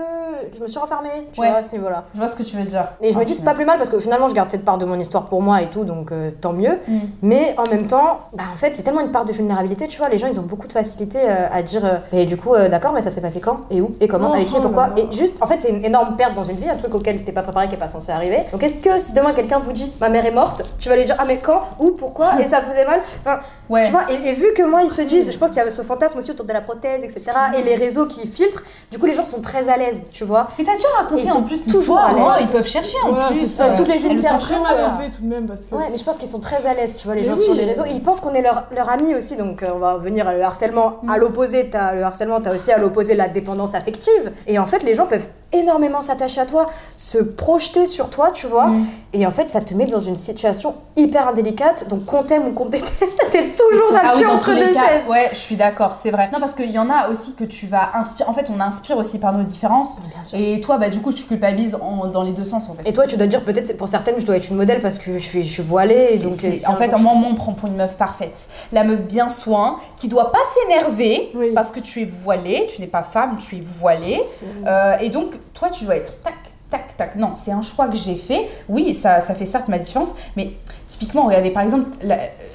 Je me suis renfermée, tu Ouais. vois, à ce niveau-là. Je vois ce que tu veux dire. Et je me dis c'est pas plus mal parce que finalement je garde cette part de mon histoire pour moi et tout donc euh, tant mieux. Mm. Mais en même temps, bah, en fait c'est tellement une part de vulnérabilité, tu vois, les gens ils ont beaucoup de facilité euh, à dire et du coup d'accord mais ça s'est passé quand? Et où et comment Oh, avec qui et oh pourquoi et juste en fait c'est une énorme perte dans une vie, un truc auquel t'es pas préparé qui est pas censé arriver. Donc est-ce que si demain quelqu'un vous dit ma mère est morte, tu vas lui dire ah mais quand, où, pourquoi? Et ça faisait mal? Enfin, Ouais. tu vois, et, et vu que moi, ils se disent, je pense qu'il y avait ce fantasme aussi autour de la prothèse, etc., et les réseaux qui filtrent, du coup, les gens sont très à l'aise, tu vois. Mais t'as déjà raconté Ils sont en plus toujours à l'aise. ils peuvent chercher en Voilà, plus. euh, toutes les interviews, très mal euh, tout de même, parce que. Ouais, mais je pense qu'ils sont très à l'aise, tu vois, les Mais gens oui. sur les réseaux. Et ils pensent qu'on est leur, leur ami aussi, donc euh, on va revenir à le harcèlement. À l'opposé, t'as le harcèlement, t'as aussi à l'opposé la dépendance affective. Et en fait, les gens peuvent énormément s'attacher à toi, se projeter sur toi, tu vois. Mm. Et en fait, ça te met dans une situation hyper indélicate. Donc, qu'on t'aime ou qu'on te déteste, c'est toujours Ah dans le cul entre deux chaises. Ouais, je suis d'accord, c'est vrai. Non, parce qu'il y en a aussi que tu vas inspirer. En fait, on inspire aussi par nos différences. Bien sûr. Et toi, bah, du coup, tu culpabilises en- dans les deux sens, en fait. Et toi, tu dois dire peut-être, pour certaines, je dois être une modèle parce que je suis, je suis voilée. Donc, en un fait, moi, on prend pour une meuf parfaite. La meuf bien soin, qui doit pas s'énerver Oui. parce que tu es voilée, tu n'es pas femme, tu es voilée. Euh, et donc, toi, tu dois être tac, tac, tac. Non, c'est un choix que j'ai fait. Oui, ça, ça fait certes ma différence, mais typiquement, regardez, par exemple,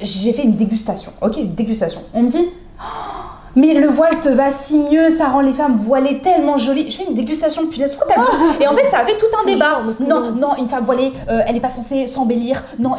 j'ai fait une dégustation. Ok, une dégustation. On me dit. Oh, mais le voile te va si mieux, ça rend les femmes voilées tellement jolies. Je fais une dégustation de punaise, pourquoi t'as besoin Et en fait, ça a fait tout un débat. Non, non, une femme voilée, euh, elle est pas censée s'embellir. Non,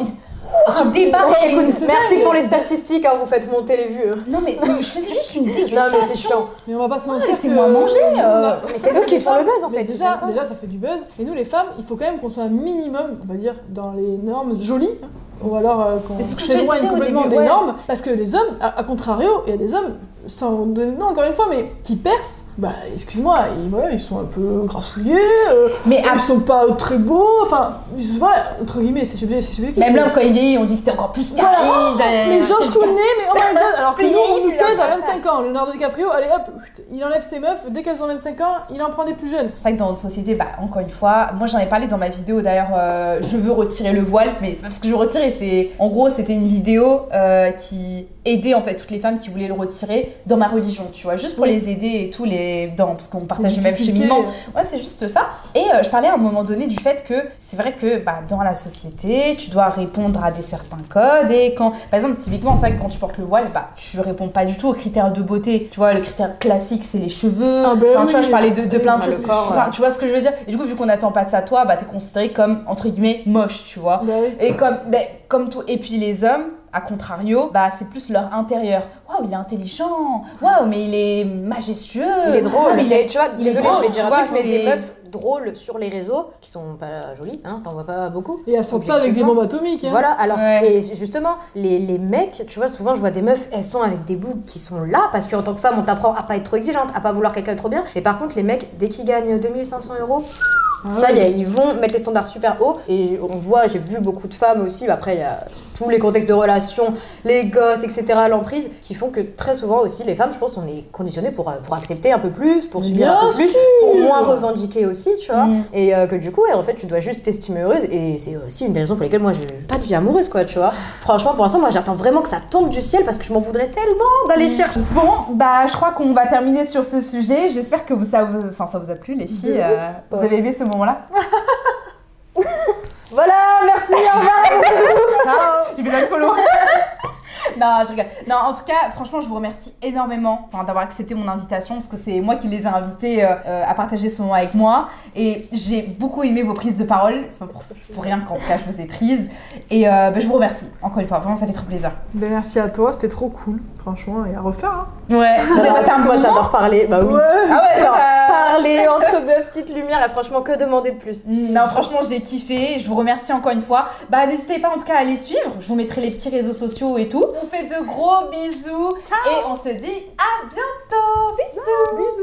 Ouais, j'ai- écoute, c'est merci dingue. pour les statistiques, hein, vous faites monter les vues. Non, mais je faisais juste une Non, mais c'est dégustation. chiant. Mais on va pas se mentir. laissez-moi que- manger, euh. Mais c'est eux qui te font le buzz en Mais fait. déjà, déjà, ça fait du buzz. Et nous, les femmes, il faut quand même qu'on soit un minimum, on va dire, dans les normes jolies. hein. ou alors euh, qu'on c'est s'éloigne complètement début, des ouais. normes. Parce que les hommes, à, à contrario, il y a des hommes, sans donner de nom encore une fois, mais qui percent, bah excuse-moi, ils, voilà, ils sont un peu grassouillés, euh, Mais ils sont pas très beaux, enfin, ils- voilà, entre guillemets, c'est subjectif. c'est même mais- l'homme, quand il on dit que t'es encore plus Voilà. carré. Oh, mais George Clooney, mais oh my god, alors que nous on vieilli, nous à là, 25 ans. Leonardo DiCaprio, allez hop, il enlève ses meufs, dès qu'elles ont 25 ans, il en prend des plus jeunes. C'est vrai que dans notre société, bah, encore une fois, moi j'en ai parlé dans ma vidéo d'ailleurs, euh, je veux retirer le voile, mais c'est pas parce que je veux retirer, c'est. En gros, c'était une vidéo euh, qui aidait en fait toutes les femmes qui voulaient le retirer dans ma religion, tu vois, juste pour Oui. les aider et tout, les. Dans, parce qu'on partage le même cheminement. Ouais, c'est juste ça. Et euh, je parlais à un moment donné du fait que c'est vrai que bah, dans la société, tu dois répondre à des certains codes. Et quand, par exemple, typiquement, c'est vrai que quand tu portes le voile, bah, tu réponds pas du tout aux critères de beauté. Tu vois, le critère classique, c'est les cheveux. Ah, ben Enfin, tu vois, je parlais de, de plein de bah, choses. Enfin, tu vois ce que je veux dire? Et du coup, vu qu'on n'attend pas de ça, toi, bah, t'es considéré comme, entre guillemets, moche, tu vois. Bah oui. Et comme, ben, comme tout. Et puis les hommes, à contrario, bah, c'est plus leur intérieur. Waouh, il est intelligent. Waouh, mais il est majestueux. Il est drôle, mais il est- tu vois, il est désolé, drôle, je vais dire tu un vois, truc, mais des c'est- meufs drôles sur les réseaux, qui sont pas jolies, hein, t'en vois pas beaucoup. Et elles sortent pas avec des bombes atomiques. Hein. Voilà, alors, Ouais. et justement, les, les mecs, tu vois, souvent je vois des meufs, elles sont avec des bouts qui sont là, parce qu'en tant que femme, on t'apprend à pas être trop exigeante, à pas vouloir quelqu'un de trop bien. Mais par contre, les mecs, dès qu'ils gagnent 2500 euros, Ah ça y est, ils vont mettre les standards super haut. Et on voit, j'ai vu beaucoup de femmes aussi, après il y a tous les contextes de relations, les gosses, etc., l'emprise, qui font que très souvent aussi, les femmes, je pense, on est conditionnées pour, euh, pour accepter un peu plus, pour subir Bien un peu plus, pour moins revendiquer aussi, tu vois. Mm. Et euh, que du coup, ouais, en fait, tu dois juste t'estimer heureuse. Et c'est aussi une des raisons pour lesquelles moi, j'ai pas de vie amoureuse, quoi, tu vois. Franchement, pour l'instant, moi, j'attends vraiment que ça tombe du ciel parce que je m'en voudrais tellement d'aller chercher. Bon, bah je crois qu'on va terminer sur ce sujet. J'espère que vous, ça, vous, enfin, ça vous a plu, les filles. Euh, vous avez aimé ce moment-là Voilà, merci, au revoir. Ciao. Je vais la follow. non, je rigole. Non, en tout cas, franchement, je vous remercie énormément d'avoir accepté mon invitation parce que c'est moi qui les ai invités euh, euh, à partager ce moment avec moi. Et j'ai beaucoup aimé vos prises de parole. C'est pas pour, pour rien qu'en tout cas je vous ai prises. Et euh, bah, je vous remercie encore une fois. Vraiment, ça fait trop plaisir. Ben, merci à toi, c'était trop cool, franchement, et à refaire. Hein. Ouais, vous avez passé un bon moi, j'adore parler. Bah oui. Ouais. Ah ouais, parler entre meufs, petite lumière, là, franchement, que demander de plus? Mm, Non, franchement, j'ai kiffé. Je vous remercie encore une fois. Bah, n'hésitez pas en tout cas à les suivre. Je vous mettrai les petits réseaux sociaux et tout. On fait de gros bisous et on se dit à bientôt. Bisous. Bisous.